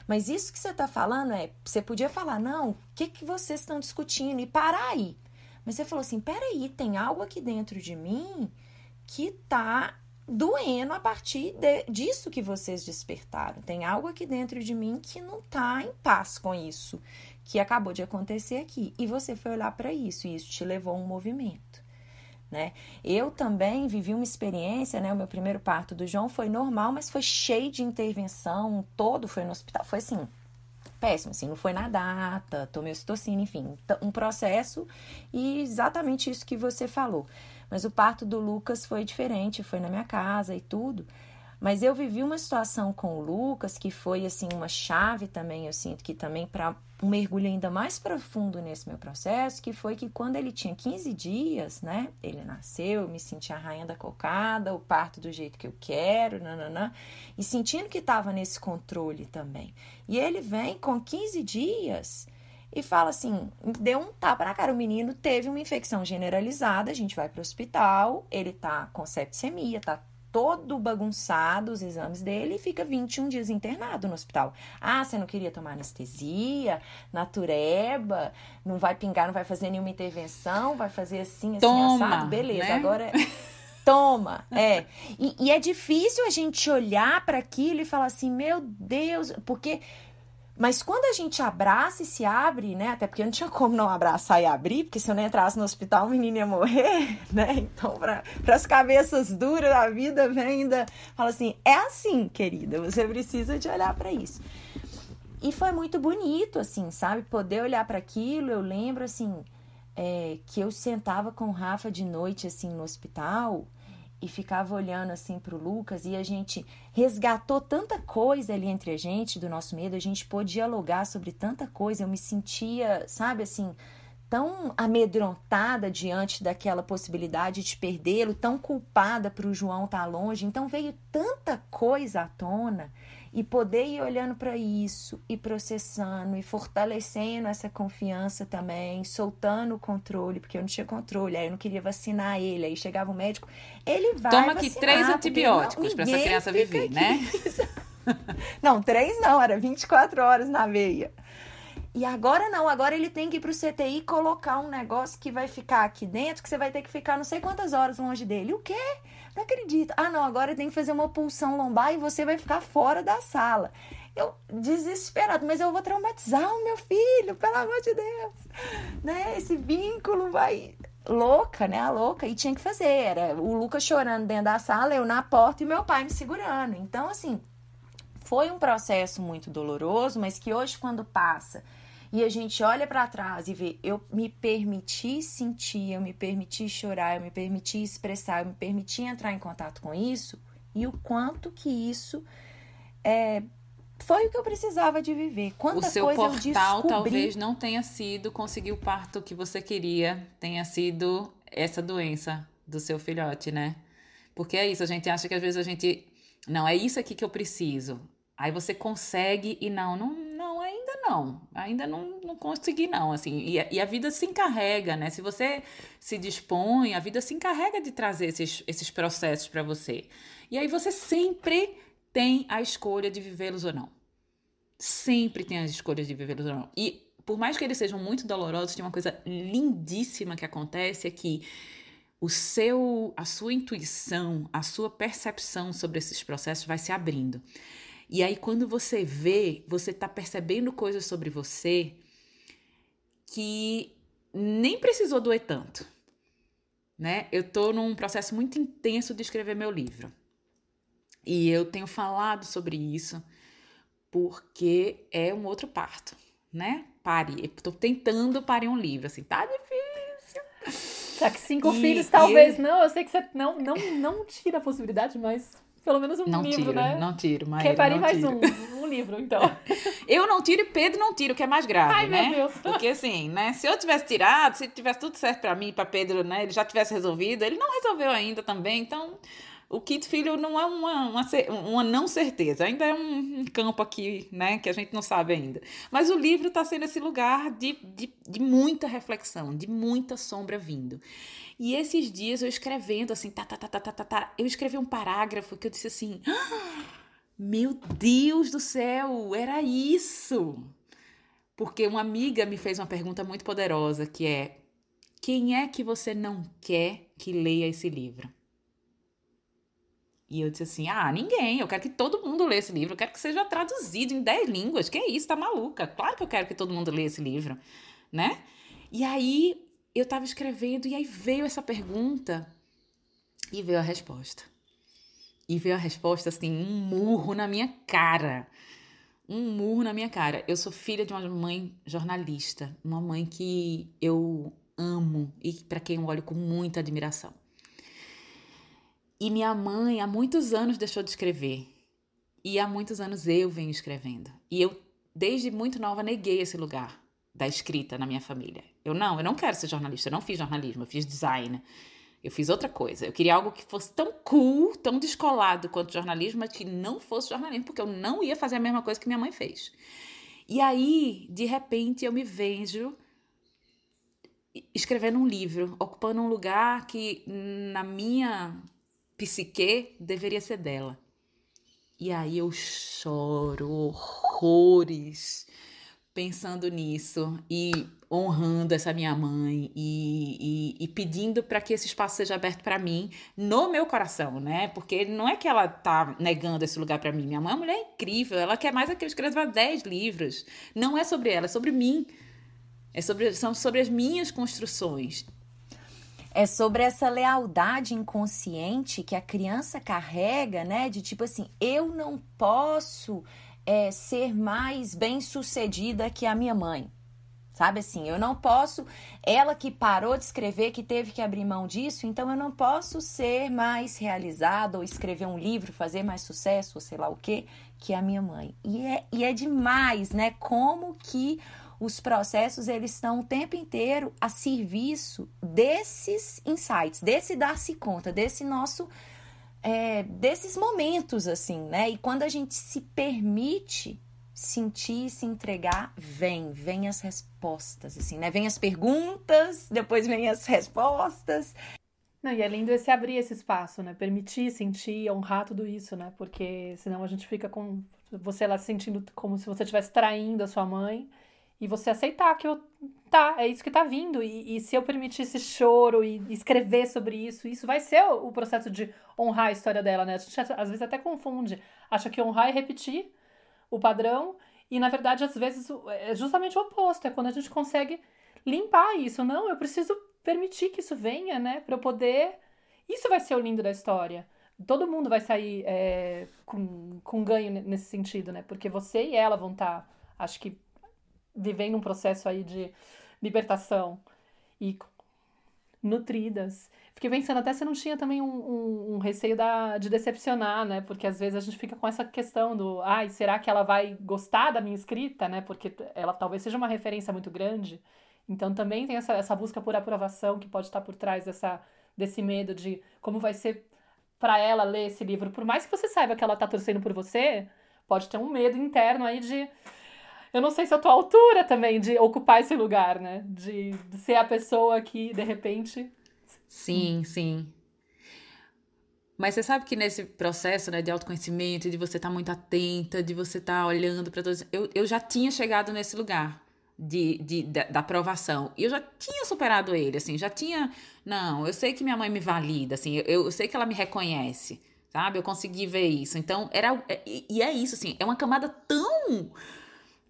Mas isso que você está falando é, você podia falar, não, o que, que vocês estão discutindo e parar aí. Mas você falou assim, peraí, tem algo aqui dentro de mim que tá doendo a partir de, disso que vocês despertaram. Tem algo aqui dentro de mim que não tá em paz com isso que acabou de acontecer aqui. E você foi olhar para isso e isso te levou a um movimento né? Eu também vivi uma experiência, né? O meu primeiro parto do João foi normal, mas foi cheio de intervenção, todo foi no hospital, foi assim, péssimo, assim, não foi na data, tomei ocitocina, enfim, um processo e exatamente isso que você falou. Mas o parto do Lucas foi diferente, foi na minha casa e tudo. Mas eu vivi uma situação com o Lucas que foi assim uma chave também, eu sinto que também para um mergulho ainda mais profundo nesse meu processo, que foi que quando ele tinha 15 dias, né, ele nasceu, eu me senti a rainha da cocada, o parto do jeito que eu quero, nananã, e sentindo que estava nesse controle também. E ele vem com 15 dias e fala assim: deu um tapa na cara. O menino teve uma infecção generalizada, a gente vai para o hospital, ele tá com septicemia, tá todo bagunçado os exames dele e fica 21 dias internado no hospital. Ah, você não queria tomar anestesia, natureba, não vai pingar, não vai fazer nenhuma intervenção, vai fazer assim, assim, Toma, assado? Beleza, né? agora... Toma, é. E, e é difícil a gente olhar para aquilo e falar assim, meu Deus, porque mas quando a gente abraça e se abre, né? Até porque não tinha como não abraçar e abrir, porque se eu não entrasse no hospital, o menino ia morrer, né? Então, para as cabeças duras da vida, vem ainda. Fala assim: é assim, querida, você precisa de olhar para isso. E foi muito bonito, assim, sabe? Poder olhar para aquilo. Eu lembro, assim, é, que eu sentava com o Rafa de noite, assim, no hospital e ficava olhando assim para o Lucas e a gente resgatou tanta coisa ali entre a gente do nosso medo, a gente pôde dialogar sobre tanta coisa. Eu me sentia, sabe, assim, tão amedrontada diante daquela possibilidade de perdê-lo, tão culpada para o João estar tá longe. Então veio tanta coisa à tona e poder ir olhando para isso e processando e fortalecendo essa confiança também, soltando o controle, porque eu não tinha controle, aí eu não queria vacinar ele, aí chegava o médico, ele vai Toma aqui três antibióticos para essa criança viver, aqui. né? não, três não, era 24 horas na veia. E agora não, agora ele tem que ir pro CTI colocar um negócio que vai ficar aqui dentro, que você vai ter que ficar não sei quantas horas longe dele. O quê? Não acredito. Ah, não, agora tem que fazer uma pulsão lombar e você vai ficar fora da sala. Eu desesperado, mas eu vou traumatizar o meu filho, pelo amor de Deus. Né? Esse vínculo vai louca, né? A louca e tinha que fazer. Era o Lucas chorando dentro da sala, eu na porta e meu pai me segurando. Então, assim, foi um processo muito doloroso, mas que hoje quando passa e a gente olha para trás e vê, eu me permiti sentir, eu me permiti chorar, eu me permiti expressar, eu me permiti entrar em contato com isso e o quanto que isso é, foi o que eu precisava de viver. Quanta o seu coisa portal eu descobri. talvez não tenha sido conseguir o parto que você queria, tenha sido essa doença do seu filhote, né? Porque é isso, a gente acha que às vezes a gente. Não, é isso aqui que eu preciso. Aí você consegue e não, não, não, ainda não, não consegui não, assim, e, e, a vida se encarrega, né, se você se dispõe, a vida se encarrega de trazer esses, esses processos para você, e aí você sempre tem a escolha de vivê-los ou não, sempre tem as escolhas de vivê-los ou não, e por mais que eles sejam muito dolorosos, tem uma coisa lindíssima que acontece, é que o seu, a sua intuição, a sua percepção sobre esses processos vai se abrindo. E aí, quando você vê, você está percebendo coisas sobre você que nem precisou doer tanto. Né? Eu estou num processo muito intenso de escrever meu livro. E eu tenho falado sobre isso porque é um outro parto, né? Pare. Estou tentando parir um livro, assim, tá difícil. Tá que cinco e, filhos, talvez não. Eu sei que você não, não, não tira a possibilidade, mas pelo menos um não livro, tiro, né? Não tiro, mas. Quer parir mais tiro. um, um livro, então. eu não tiro e Pedro não tira, o que é mais grave, Ai, né? Meu Deus. Porque assim, né? Se eu tivesse tirado, se tivesse tudo certo para mim e pra Pedro, né? Ele já tivesse resolvido, ele não resolveu ainda também, então o quinto filho não é uma, uma, uma não certeza, ainda é um, campo aqui, né, que a gente não sabe ainda. Mas o livro está sendo esse lugar de, de, de muita reflexão, de muita sombra vindo. E esses dias eu escrevendo assim, tá, tá, tá, tá, tá, tá, tá eu escrevi um parágrafo que eu disse assim: ah, Meu Deus do céu, era isso! Porque uma amiga me fez uma pergunta muito poderosa que é: Quem é que você não quer que leia esse livro? E eu disse assim: ah, ninguém, eu quero que todo mundo leia esse livro, eu quero que seja traduzido em 10 línguas. Que é isso, tá maluca? Claro que eu quero que todo mundo leia esse livro, né? E aí eu tava escrevendo e aí veio essa pergunta e veio a resposta. E veio a resposta assim, um murro na minha cara. Um murro na minha cara. Eu sou filha de uma mãe jornalista, uma mãe que eu amo e para quem eu olho com muita admiração. E minha mãe há muitos anos deixou de escrever. E há muitos anos eu venho escrevendo. E eu, desde muito nova, neguei esse lugar da escrita na minha família. Eu não, eu não quero ser jornalista, eu não fiz jornalismo, eu fiz design. Eu fiz outra coisa. Eu queria algo que fosse tão cool, tão descolado quanto jornalismo, mas que não fosse jornalismo, porque eu não ia fazer a mesma coisa que minha mãe fez. E aí, de repente, eu me vejo escrevendo um livro, ocupando um lugar que na minha psique deveria ser dela. E aí eu choro horrores pensando nisso e honrando essa minha mãe e, e, e pedindo para que esse espaço seja aberto para mim no meu coração, né? Porque não é que ela tá negando esse lugar para mim. Minha mãe é uma mulher incrível, ela quer mais é que eu escreva 10 livros. Não é sobre ela, é sobre mim. É sobre, são sobre as minhas construções é sobre essa lealdade inconsciente que a criança carrega, né? De tipo assim, eu não posso é, ser mais bem sucedida que a minha mãe. Sabe assim, eu não posso, ela que parou de escrever, que teve que abrir mão disso, então eu não posso ser mais realizada ou escrever um livro, fazer mais sucesso, ou sei lá o que, que a minha mãe. E é, e é demais, né? Como que os processos eles estão o tempo inteiro a serviço desses insights, desse dar-se conta, desse nosso é, desses momentos assim, né? E quando a gente se permite sentir, se entregar, vem, vem as respostas, assim, né? Vem as perguntas, depois vem as respostas. Não, e é lindo esse abrir esse espaço, né? Permitir, sentir, honrar tudo isso, né? Porque senão a gente fica com você lá sentindo como se você estivesse traindo a sua mãe e você aceitar que eu, tá, é isso que tá vindo. E, e se eu permitir esse choro e escrever sobre isso, isso vai ser o, o, processo de honrar a história dela, né? A gente às vezes até confunde. Acha que honrar é repetir o padrão. E na verdade, às vezes, é justamente o oposto. É quando a gente consegue limpar isso. Não, eu preciso permitir que isso venha, né? Pra eu poder. Isso vai ser o lindo da história. Todo mundo vai sair é, com, com ganho nesse sentido, né? Porque você e ela vão estar, tá, acho que, vivendo um processo aí de libertação e nutridas. Fiquei pensando até se não tinha também um, um, um, receio da, de decepcionar, né? Porque às vezes a gente fica com essa questão do, ai, será que ela vai gostar da minha escrita, né? Porque ela talvez seja uma referência muito grande. Então também tem essa, essa busca por aprovação que pode estar por trás dessa, desse medo de como vai ser para ela ler esse livro. Por mais que você saiba que ela tá torcendo por você, pode ter um medo interno aí de eu não sei se tô à altura também de ocupar esse lugar, né? De, ser a pessoa que, de repente. Sim, sim. Mas você sabe que nesse processo né, de autoconhecimento, de você estar tá muito atenta, de você estar tá olhando para todos. Eu, eu já tinha chegado nesse lugar de, de, da, da aprovação. E eu já tinha superado ele, assim, já tinha. Não, eu sei que minha mãe me valida, assim, eu, eu sei que ela me reconhece, sabe? Eu consegui ver isso. Então, era. E, e é isso, assim, é uma camada tão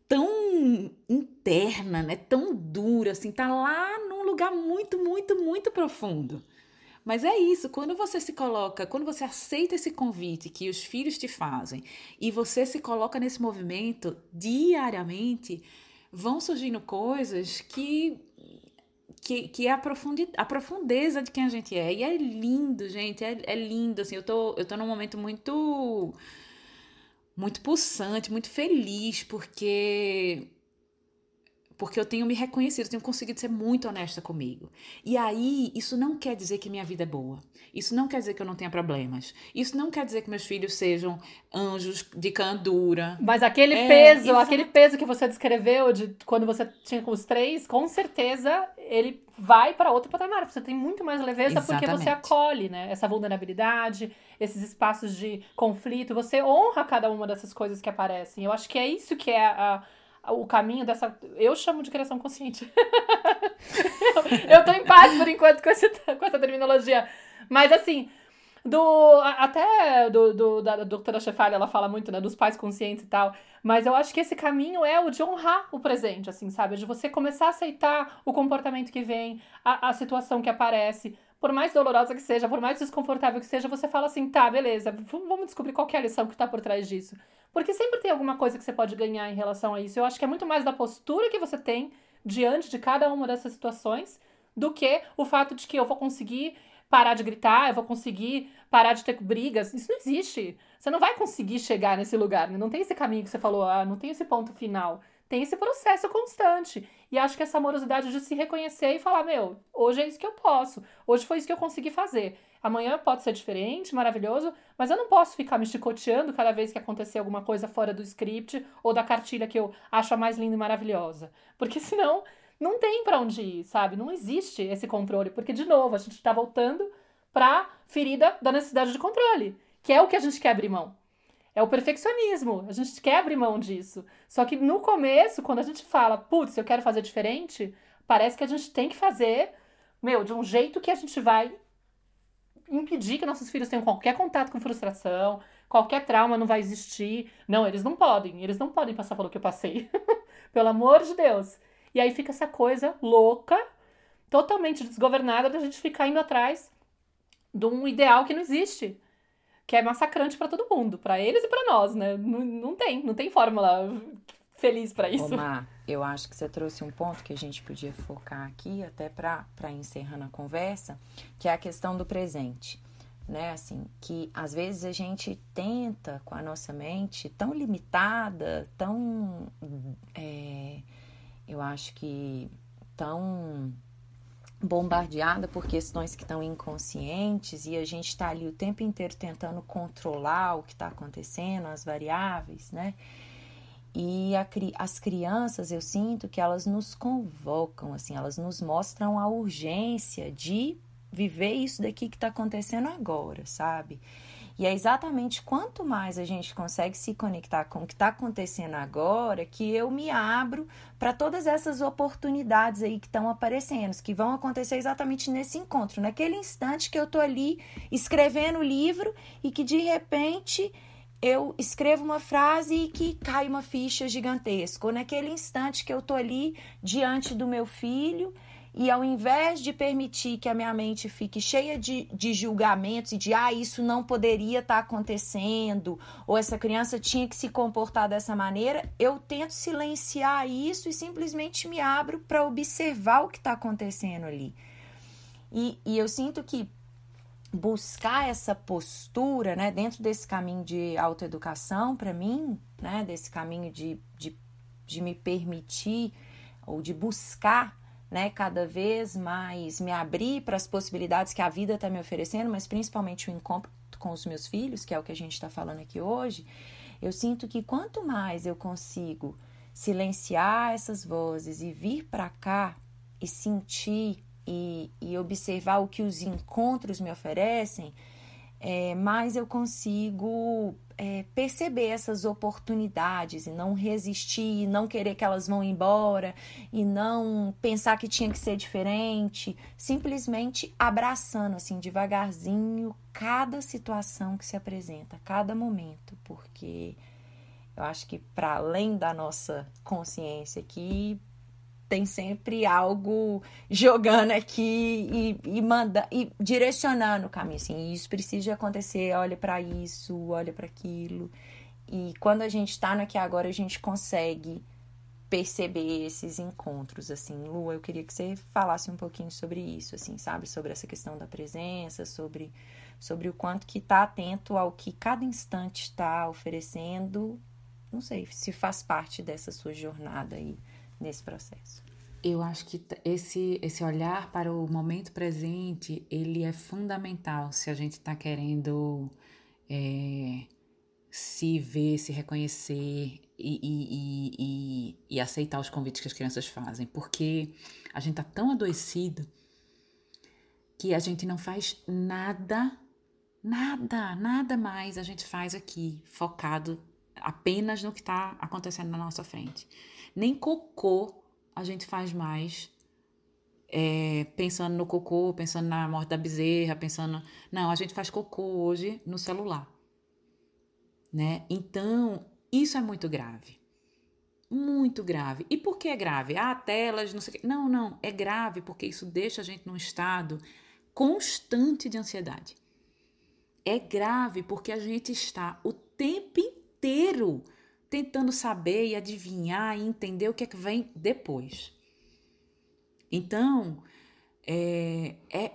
tão interna, né? Tão dura, assim, tá lá num lugar muito, muito, muito profundo. Mas é isso, quando você se coloca, quando você aceita esse convite que os filhos te fazem e você se coloca nesse movimento diariamente, vão surgindo coisas que que, que é a, profundi, a profundeza de quem a gente é. E é lindo, gente, é, é lindo, assim, eu tô, eu tô num momento muito muito pulsante, muito feliz, porque porque eu tenho me reconhecido, tenho conseguido ser muito honesta comigo. E aí, isso não quer dizer que minha vida é boa. Isso não quer dizer que eu não tenha problemas. Isso não quer dizer que meus filhos sejam anjos de candura. Mas aquele é, peso, aquele peso que você descreveu de quando você tinha com os três, com certeza ele vai para outro patamar. Você tem muito mais leveza Exatamente. porque você acolhe, né? Essa vulnerabilidade, esses espaços de conflito. Você honra cada uma dessas coisas que aparecem. Eu acho que é isso que é a o caminho dessa. Eu chamo de criação consciente. eu tô em paz por enquanto com, esse, com essa terminologia. Mas assim, do. Até do, do, da doutora Chefalha, ela fala muito, né? Dos pais conscientes e tal. Mas eu acho que esse caminho é o de honrar o presente, assim, sabe? De você começar a aceitar o comportamento que vem, a, a situação que aparece. Por mais dolorosa que seja, por mais desconfortável que seja, você fala assim, tá, beleza, vamos descobrir qual é a lição que tá por trás disso. Porque sempre tem alguma coisa que você pode ganhar em relação a isso. Eu acho que é muito mais da postura que você tem diante de cada uma dessas situações do que o fato de que eu vou conseguir parar de gritar, eu vou conseguir parar de ter brigas. Isso não existe. Você não vai conseguir chegar nesse lugar. Né? Não tem esse caminho que você falou, ah, não tem esse ponto final. Tem esse processo constante. E acho que essa amorosidade de se reconhecer e falar: meu, hoje é isso que eu posso. Hoje foi isso que eu consegui fazer. Amanhã pode ser diferente, maravilhoso, mas eu não posso ficar me chicoteando cada vez que acontecer alguma coisa fora do script ou da cartilha que eu acho a mais linda e maravilhosa. Porque senão não tem para onde ir, sabe? Não existe esse controle, porque de novo, a gente está voltando para ferida da necessidade de controle, que é o que a gente quer abrir mão. É o perfeccionismo. A gente quer abrir mão disso. Só que no começo, quando a gente fala, putz, eu quero fazer diferente, parece que a gente tem que fazer, meu, de um jeito que a gente vai impedir que nossos filhos tenham qualquer contato com frustração, qualquer trauma não vai existir. Não, eles não podem. Eles não podem passar pelo que eu passei. Pelo amor de Deus. E aí fica essa coisa louca, totalmente desgovernada, da gente ficar indo atrás de um ideal que não existe. Que é massacrante para todo mundo, para eles e para nós, né? Não, não tem, não tem fórmula feliz para isso. Omar, eu acho que você trouxe um ponto que a gente podia focar aqui, até para encerrar a conversa, que é a questão do presente. Né, assim, que às vezes a gente tenta com a nossa mente tão limitada, tão, é, eu acho que tão bombardeada por questões que estão inconscientes e a gente está ali o tempo inteiro tentando controlar o que está acontecendo, as variáveis, né? E a, as crianças, eu sinto que elas nos convocam, assim, elas nos mostram a urgência de viver isso daqui que está acontecendo agora, sabe? E é exatamente quanto mais a gente consegue se conectar com o que está acontecendo agora, que eu me abro para todas essas oportunidades aí que estão aparecendo, que vão acontecer exatamente nesse encontro, naquele instante que eu estou ali escrevendo o livro e que de repente eu escrevo uma frase e que cai uma ficha gigantesca. Ou naquele instante que eu tô ali diante do meu filho e ao invés de permitir que a minha mente fique cheia de, de julgamentos e de ah, isso não poderia estar tá acontecendo, ou essa criança tinha que se comportar dessa maneira, eu tento silenciar isso e simplesmente me abro para observar o que está acontecendo ali. E, e eu sinto que buscar essa postura, né, dentro desse caminho de autoeducação, para mim, né, desse caminho de, de, de me permitir ou de buscar, né, cada vez mais me abrir para as possibilidades que a vida está me oferecendo, mas principalmente o encontro com os meus filhos, que é o que a gente está falando aqui hoje, eu sinto que quanto mais eu consigo silenciar essas vozes e vir para cá e sentir e, e observar o que os encontros me oferecem, é, mais eu consigo é, perceber essas oportunidades e não resistir, e não querer que elas vão embora e não pensar que tinha que ser diferente, simplesmente abraçando assim devagarzinho cada situação que se apresenta, cada momento, porque eu acho que para além da nossa consciência aqui tem sempre algo jogando aqui e, e manda e direcionando o caminho assim isso precisa acontecer olha para isso olha para aquilo. E quando a gente está no aqui agora a gente consegue perceber esses encontros assim. Lu eu queria que você falasse um pouquinho sobre isso assim sabe? Sobre essa questão da presença sobre sobre o quanto que está atento ao que cada instante está oferecendo. Não sei se faz parte dessa sua jornada aí nesse processo. Eu acho que esse, esse olhar para o momento presente, ele é fundamental se a gente está querendo é, se ver, se reconhecer e, e, e, e, aceitar os convites que as crianças fazem. Porque a gente está tão adoecido que a gente não faz nada, nada, nada mais a gente faz aqui, focado apenas no que está acontecendo na nossa frente. Nem cocô a gente faz mais é, pensando no cocô, pensando na morte da bezerra, pensando. Não, a gente faz cocô hoje no celular. Né? Então, isso é muito grave. Muito grave. E por que é grave? Ah, telas, não sei o quê. Não, não. É grave porque isso deixa a gente num estado constante de ansiedade. É grave porque a gente está o tempo inteiro tentando saber e adivinhar e entender o que é que vem depois. Então, é, é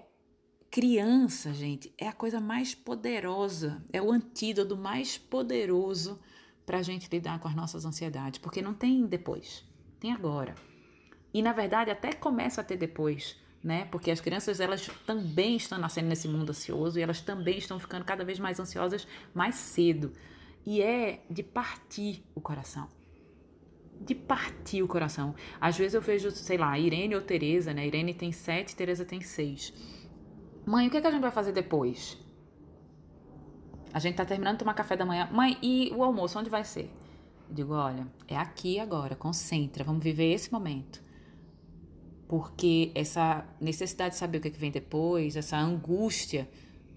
criança, gente, é a coisa mais poderosa, é o antídoto mais poderoso para a gente lidar com as nossas ansiedades, porque não tem depois, tem agora. E na verdade até começa a ter depois, né? Porque as crianças elas também estão nascendo nesse mundo ansioso e elas também estão ficando cada vez mais ansiosas mais cedo e é de partir o coração. De partir o coração. Às vezes eu vejo, sei lá, Irene ou Tereza, né? Irene tem sete, Tereza tem seis. Mãe, o que, é que a gente vai fazer depois? A gente tá terminando de tomar café da manhã. Mãe, e o almoço, onde vai ser? Eu digo, olha, é aqui agora, concentra, vamos viver esse momento. Porque essa necessidade de saber o que, é que vem depois, essa angústia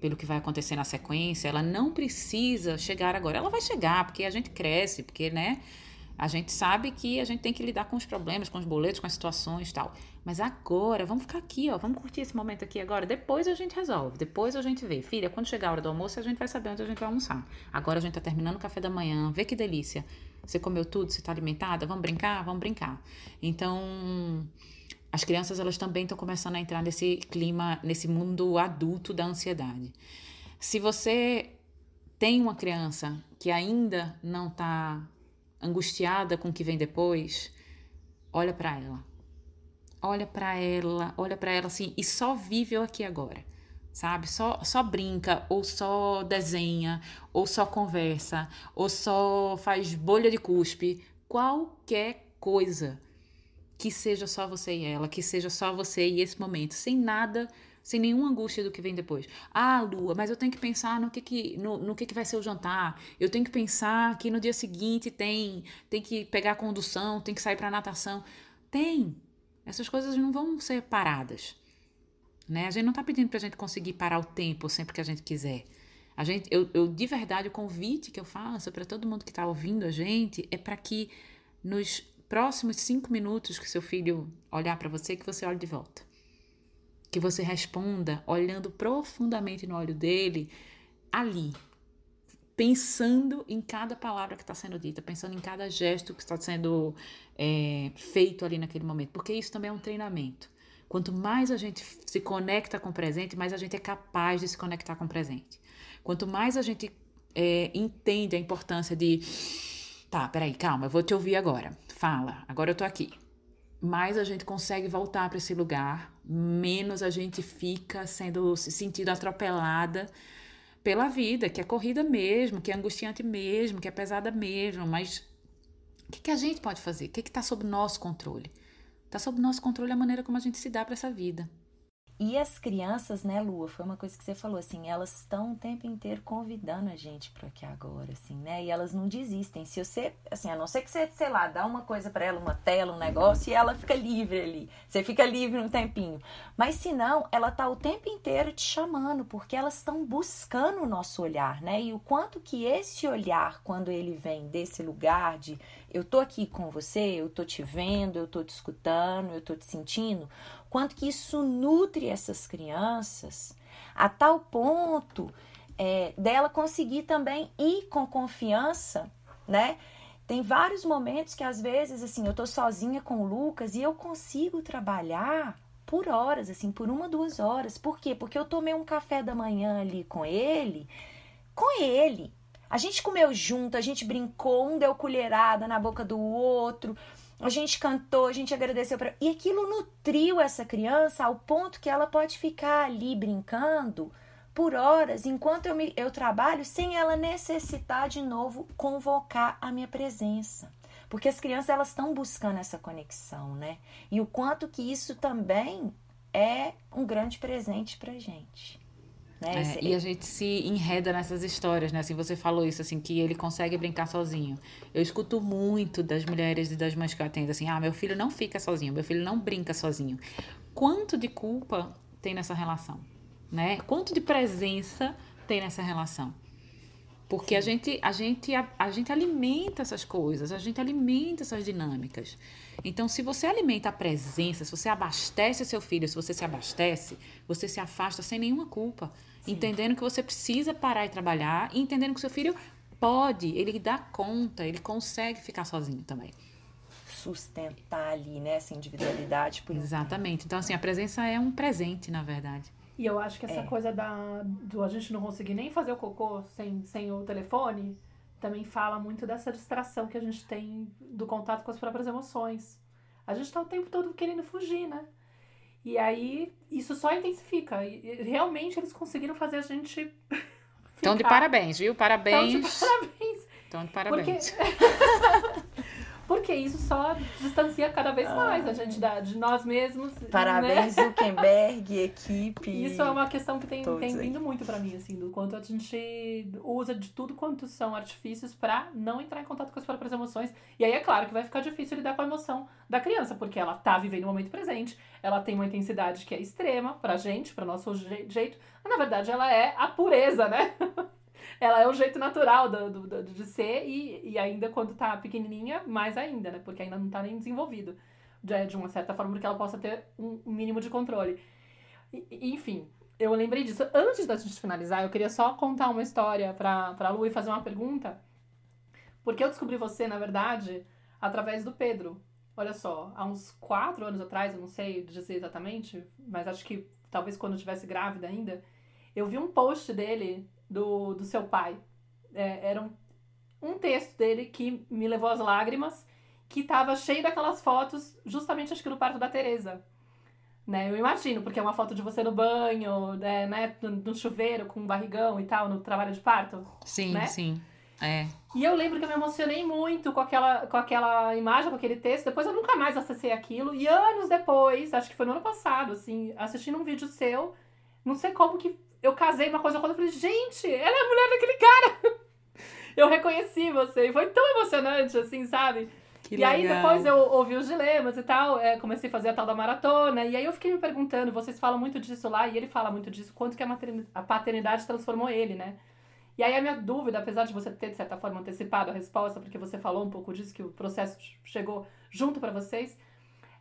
pelo que vai acontecer na sequência, ela não precisa chegar agora. Ela vai chegar, porque a gente cresce, porque, né? A gente sabe que a gente tem que lidar com os problemas, com os boletos, com as situações e tal. Mas agora, vamos ficar aqui, ó. Vamos curtir esse momento aqui agora. Depois a gente resolve. Depois a gente vê. Filha, quando chegar a hora do almoço, a gente vai saber onde a gente vai almoçar. Agora a gente tá terminando o café da manhã. Vê que delícia. Você comeu tudo? Você tá alimentada? Vamos brincar? Vamos brincar. Então, as crianças elas também estão começando a entrar nesse clima, nesse mundo adulto da ansiedade. Se você tem uma criança que ainda não está angustiada com o que vem depois, olha para ela. Olha para ela, olha para ela assim e só vive o aqui agora. Sabe? Só só brinca ou só desenha, ou só conversa, ou só faz bolha de cuspe, qualquer coisa que seja só você e ela, que seja só você e esse momento, sem nada, sem nenhuma angústia do que vem depois. Ah, Lua, mas eu tenho que pensar no que, que, no, no que, que vai ser o jantar. Eu tenho que pensar que no dia seguinte tem, tem que pegar a condução, tem que sair para natação. Tem. Essas coisas não vão ser paradas. Né? A gente não está pedindo para a gente conseguir parar o tempo sempre que a gente quiser. A gente, eu, eu de verdade, o convite que eu faço para todo mundo que está ouvindo a gente é para que nos próximos cinco minutos que seu filho olhar para você, que você olhe de volta. Que você responda olhando profundamente no olho dele, ali, pensando em cada palavra que está sendo dita, pensando em cada gesto que está sendo é, feito ali naquele momento, porque isso também é um treinamento. Quanto mais a gente se conecta com o presente, mais a gente é capaz de se conectar com o presente. Quanto mais a gente é, entende a importância de Tá, peraí, calma, eu vou te ouvir agora. Fala, agora eu tô aqui. Mais a gente consegue voltar para esse lugar, menos a gente fica sendo se sentindo atropelada pela vida, que é corrida mesmo, que é angustiante mesmo, que é pesada mesmo, mas o que, que a gente pode fazer? O que está sob nosso controle? Está sob nosso controle a maneira como a gente se dá para essa vida. E as crianças, né, Lua, foi uma coisa que você falou, assim, elas estão o tempo inteiro convidando a gente para aqui agora, assim, né? E elas não desistem. Se você, assim, a não ser que você, sei lá, dá uma coisa para ela, uma tela, um negócio, e ela fica livre ali. Você fica livre um tempinho. Mas se não, ela tá o tempo inteiro te chamando, porque elas estão buscando o nosso olhar, né? E o quanto que esse olhar, quando ele vem desse lugar de eu tô aqui com você, eu tô te vendo, eu tô te escutando, eu tô te sentindo, quanto que isso nutre essas crianças a tal ponto é, dela conseguir também ir com confiança, né? Tem vários momentos que às vezes assim eu tô sozinha com o Lucas e eu consigo trabalhar por horas, assim, por uma, duas horas. Por quê? Porque eu tomei um café da manhã ali com ele, com ele. A gente comeu junto, a gente brincou, um deu colherada na boca do outro, a gente cantou, a gente agradeceu para. E aquilo nutriu essa criança ao ponto que ela pode ficar ali brincando por horas enquanto eu, me, eu trabalho sem ela necessitar de novo convocar a minha presença. Porque as crianças elas estão buscando essa conexão, né? E o quanto que isso também é um grande presente pra gente. Né? É, e a gente se enreda nessas histórias, né? Assim, você falou isso, assim, que ele consegue brincar sozinho. Eu escuto muito das mulheres e das mães que eu atendo, assim, ah, meu filho não fica sozinho, meu filho não brinca sozinho. Quanto de culpa tem nessa relação, né? Quanto de presença tem nessa relação? Porque a gente, a, gente, a, a gente alimenta essas coisas, a gente alimenta essas dinâmicas. Então, se você alimenta a presença, se você abastece seu filho, se você se abastece, você se afasta sem nenhuma culpa. Sim. entendendo que você precisa parar e trabalhar e entendendo que seu filho pode, ele dá conta, ele consegue ficar sozinho também. Sustentar ali, né, essa individualidade. Por Exatamente. Então, assim, a presença é um presente, na verdade. E eu acho que essa é. coisa da, do a gente não conseguir nem fazer o cocô sem, sem o telefone também fala muito dessa distração que a gente tem do contato com as próprias emoções. A gente tá o tempo todo querendo fugir, né? E aí, isso só intensifica. E, realmente, eles conseguiram fazer a gente. Estão de parabéns, viu? Parabéns. Estão de parabéns. Estão de parabéns. Porque... Porque isso só distancia cada vez mais a gente da, de nós mesmos. Parabéns, né? Zuckerberg, equipe. Isso é uma questão que tem, tem vindo muito para mim, assim, do quanto a gente usa de tudo quanto são artifícios para não entrar em contato com as próprias emoções. E aí é claro que vai ficar difícil lidar com a emoção da criança, porque ela tá vivendo o momento presente, ela tem uma intensidade que é extrema pra gente, para nosso jeito, mas na verdade ela é a pureza, né? ela é o jeito natural do, do, do, de ser e, e ainda quando tá pequenininha, mais ainda, né? Porque ainda não tá nem desenvolvido de, de uma certa forma, porque ela possa ter um, um mínimo de controle. E, enfim, eu lembrei disso. Antes da gente finalizar, eu queria só contar uma história pra, pra Lu e fazer uma pergunta. Porque eu descobri você, na verdade, através do Pedro. Olha só, há uns quatro anos atrás, eu não sei dizer exatamente, mas acho que talvez quando eu estivesse grávida ainda, eu vi um post dele do, do seu pai. É, era um, um texto dele que me levou às lágrimas, que estava cheio daquelas fotos, justamente acho que no parto da Tereza. Né? Eu imagino, porque é uma foto de você no banho, né, né no, no chuveiro, com um barrigão e tal, no trabalho de parto. Sim, né? sim. É. E eu lembro que eu me emocionei muito com aquela, com aquela imagem, com aquele texto. Depois eu nunca mais acessei aquilo. E anos depois, acho que foi no ano passado, assim, assistindo um vídeo seu, não sei como que eu casei uma coisa com outra, eu falei, gente, ela é a mulher daquele cara. eu reconheci você. E foi tão emocionante, assim, sabe? Que e legal. aí depois eu ouvi os dilemas e tal, é, comecei a fazer a tal da maratona, e aí eu fiquei me perguntando, vocês falam muito disso lá, e ele fala muito disso, quanto que a, a paternidade transformou ele, né? E aí a minha dúvida, apesar de você ter, de certa forma, antecipado a resposta, porque você falou um pouco disso, que o processo chegou junto para vocês,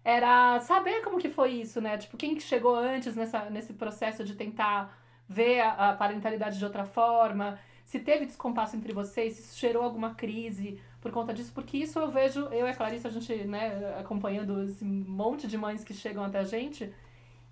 era saber como que foi isso, né? Tipo, quem que chegou antes nessa, nesse processo de tentar ver a, a parentalidade de outra forma, se teve descompasso entre vocês, se gerou alguma crise por conta disso, porque isso eu vejo, eu e a Clarice, a gente, né, acompanhando esse monte de mães que chegam até a gente,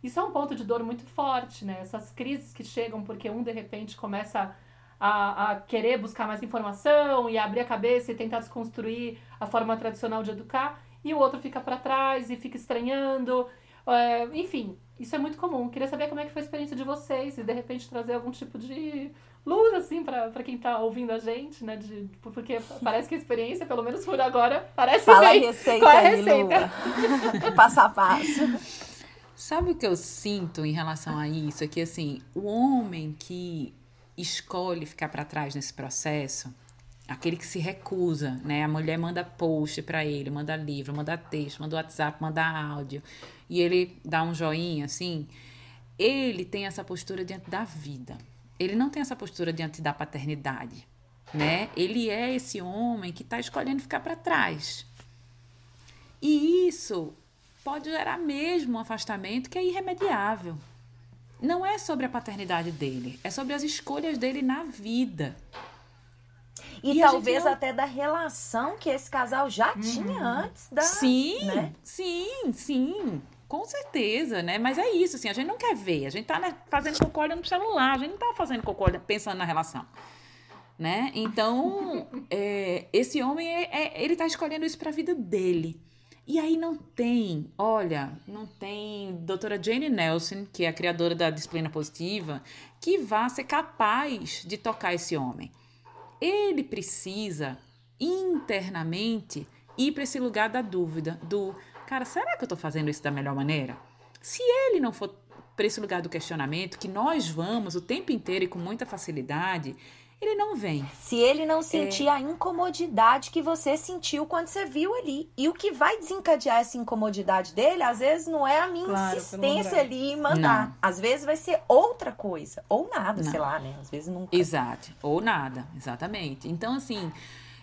isso é um ponto de dor muito forte, né? Essas crises que chegam porque um de repente começa a, a querer buscar mais informação e abrir a cabeça e tentar desconstruir a forma tradicional de educar, e o outro fica para trás e fica estranhando. É, enfim, isso é muito comum. Queria saber como é que foi a experiência de vocês e de repente trazer algum tipo de luz, assim, para quem tá ouvindo a gente, né? De, porque parece que a experiência, pelo menos por agora, parece Fala bem. a receita Qual é a receita? passo a passo. Sabe o que eu sinto em relação a isso? É que, assim, o homem que escolhe ficar para trás nesse processo, aquele que se recusa, né? A mulher manda post para ele, manda livro, manda texto, manda WhatsApp, manda áudio, e ele dá um joinha assim. Ele tem essa postura diante da vida. Ele não tem essa postura diante da paternidade, né? Ele é esse homem que está escolhendo ficar para trás. E isso pode gerar mesmo um afastamento que é irremediável. Não é sobre a paternidade dele, é sobre as escolhas dele na vida. E, e talvez não... até da relação que esse casal já uhum. tinha antes da. Sim, né? sim, sim. Com certeza, né? Mas é isso, assim, a gente não quer ver. A gente tá né, fazendo cocô olhando pro celular, a gente não tá fazendo cocô pensando na relação. Né? Então, é, esse homem, é, é, ele tá escolhendo isso pra vida dele. E aí não tem, olha, não tem doutora Jane Nelson, que é a criadora da disciplina positiva, que vá ser capaz de tocar esse homem. Ele precisa internamente ir para esse lugar da dúvida, do cara, será que eu estou fazendo isso da melhor maneira? Se ele não for para esse lugar do questionamento, que nós vamos o tempo inteiro e com muita facilidade, ele não vem. Se ele não sentir é... a incomodidade que você sentiu quando você viu ali. E o que vai desencadear essa incomodidade dele, às vezes, não é a minha claro, insistência ali em mandar. Não. Às vezes vai ser outra coisa. Ou nada, não. sei lá, né? Às vezes nunca. Exato. Ou nada, exatamente. Então, assim.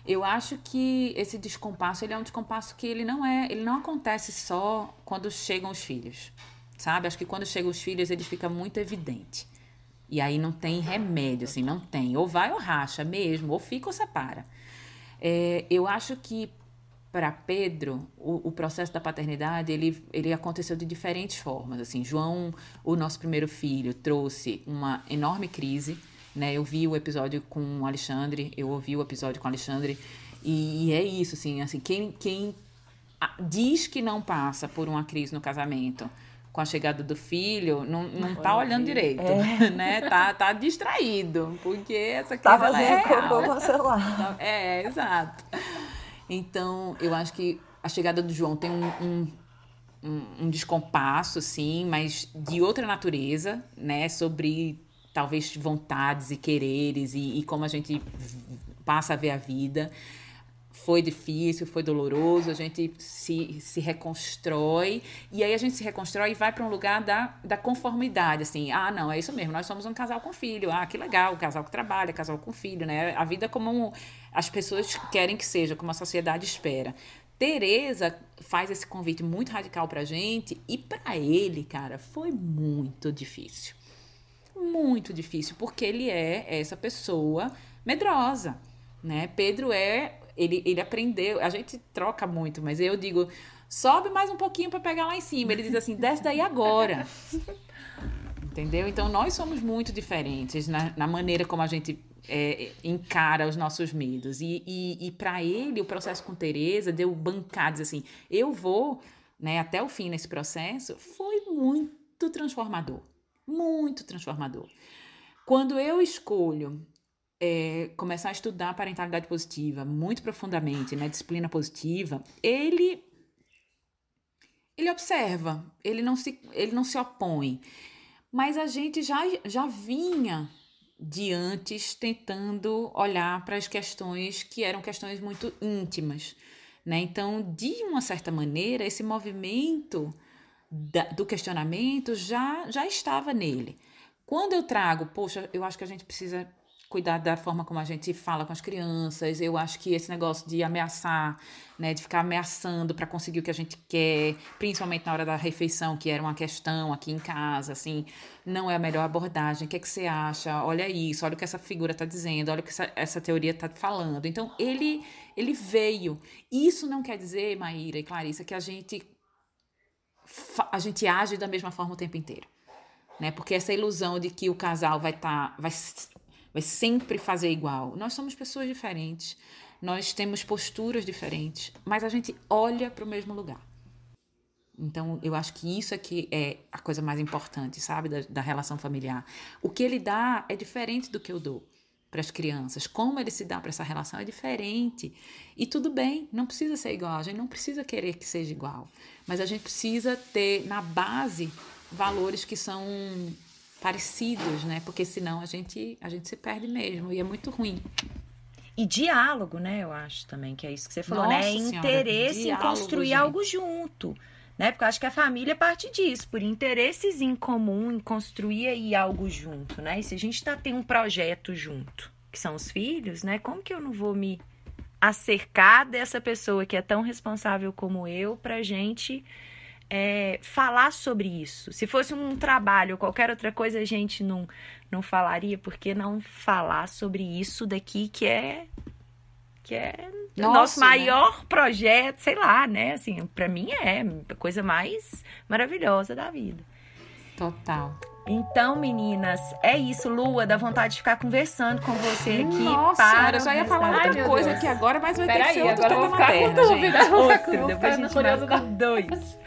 Eu acho que esse descompasso, ele é um descompasso que ele não é, ele não acontece só quando chegam os filhos. Sabe? Acho que quando chegam os filhos, ele fica muito evidente. E aí não tem remédio, assim, não tem. Ou vai ou racha mesmo, ou fica ou separa. É, eu acho que para Pedro, o, o, processo da paternidade, ele, ele aconteceu de diferentes formas. Assim, João, o nosso primeiro filho, trouxe uma enorme crise. Né? Eu vi o episódio com o Alexandre, eu ouvi o episódio com o Alexandre, e, e é isso, assim, assim quem, quem diz que não passa por uma crise no casamento, com a chegada do filho, não, não tá olhando direito, é. né? Tá, tá distraído, porque essa criança tá fazendo é cocô com o celular. Tá, é, exato. Então, eu acho que a chegada do João tem um, um, um, um descompasso, sim, mas de outra natureza, né? Sobre talvez vontades e quereres e, e como a gente passa a ver a vida foi difícil, foi doloroso, a gente se, se reconstrói, e aí a gente se reconstrói e vai para um lugar da, da conformidade, assim, ah, não, é isso mesmo, nós somos um casal com filho, ah, que legal, um casal que trabalha, casal com filho, né? A vida como as pessoas querem que seja, como a sociedade espera. Tereza faz esse convite muito radical pra gente, e para ele, cara, foi muito difícil. Muito difícil, porque ele é essa pessoa medrosa, né? Pedro é ele, ele aprendeu, a gente troca muito, mas eu digo, sobe mais um pouquinho para pegar lá em cima. Ele diz assim, desce daí agora. Entendeu? Então nós somos muito diferentes na, na maneira como a gente é, encara os nossos medos. E, e, e para ele, o processo com Tereza deu bancar, diz assim, eu vou né, até o fim nesse processo, foi muito transformador. Muito transformador. Quando eu escolho é, começar a estudar a parentalidade positiva muito profundamente, né, disciplina positiva, ele ele observa, ele não se ele não se opõe, mas a gente já já vinha de antes tentando olhar para as questões que eram questões muito íntimas, né? Então, de uma certa maneira, esse movimento da, do questionamento já já estava nele. Quando eu trago, poxa, eu acho que a gente precisa cuidar da forma como a gente fala com as crianças. Eu acho que esse negócio de ameaçar, né, de ficar ameaçando para conseguir o que a gente quer, principalmente na hora da refeição, que era uma questão aqui em casa, assim, não é a melhor abordagem. O que é que você acha? Olha isso, olha o que essa figura está dizendo, olha o que essa, essa teoria está falando. Então, ele ele veio. Isso não quer dizer, Maíra e Clarissa, que a gente a gente age da mesma forma o tempo inteiro. Né? Porque essa ilusão de que o casal vai estar tá, vai vai sempre fazer igual. Nós somos pessoas diferentes, nós temos posturas diferentes, mas a gente olha para o mesmo lugar. Então, eu acho que isso aqui é a coisa mais importante, sabe, da, da relação familiar. O que ele dá é diferente do que eu dou. para as crianças, como ele se dá para essa relação é diferente. E tudo bem, não precisa ser igual, a gente não precisa querer que seja igual, mas a gente precisa ter na base valores que são parecidos, né? Porque senão a gente a gente se perde mesmo e é muito ruim. E diálogo, né? Eu acho também que é isso que você falou, né? Nossa né? Senhora, Interesse diálogo, em construir gente. algo junto né? Porque eu acho que a família parte disso, por interesses em comum, em construir aí algo junto, né? E se a gente tá tem um projeto junto, que são os filhos, né? Como que eu não vou me acercar dessa pessoa que é tão responsável como eu pra gente é, falar sobre isso? Se fosse um trabalho ou qualquer outra coisa, a gente não, não falaria, porque não falar sobre isso daqui que é que é Nossa, nosso né? maior né? projeto, sei lá, né? Assim, para mim é a coisa mais maravilhosa da vida. Total. Então, meninas, é isso, Lua, dá vontade de ficar conversando com você aqui. Nossa, para eu já ia falar outra Ai, coisa aqui agora, mas vai Pera ter que ser outro agora tema vou ficar materno, com dúvida. Gente. Vou depois curiosa da dois.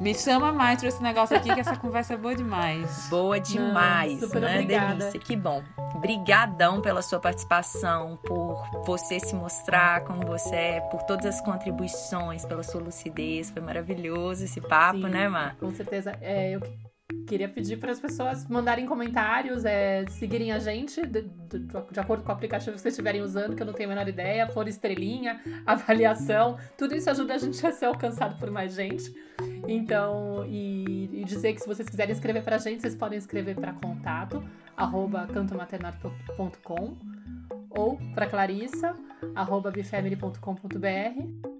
Me chama mais pra esse negócio aqui, que essa conversa é boa demais. Boa demais, Não, super né? Obrigada. Delícia, que bom. Brigadão pela sua participação, por você se mostrar como você é, por todas as contribuições, pela sua lucidez. Foi maravilhoso esse papo, Sim, né, Mar? Com certeza. É, eu queria pedir para as pessoas mandarem comentários, é, seguirem a gente de, de, de, acordo com o aplicativo que vocês estiverem usando, que eu não tenho a menor ideia, por estrelinha, avaliação, tudo isso ajuda a gente a ser alcançado por mais gente. Então, e, e dizer que se vocês quiserem escrever para a gente, vocês podem escrever para contato arroba cantomaternar.com ou para Clarissa arroba bifamily.com.br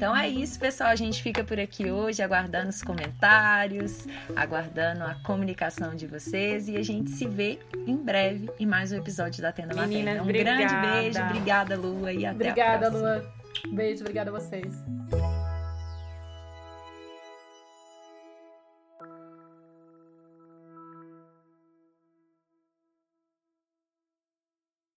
então é isso, pessoal. A gente fica por aqui hoje, aguardando os comentários, aguardando a comunicação de vocês e a gente se vê em breve em mais um episódio da Tenda Meninas, Materna. Um obrigada. grande beijo, obrigada, Lua, e até obrigada, a próxima. Obrigada, Lua. Beijo, obrigada a vocês.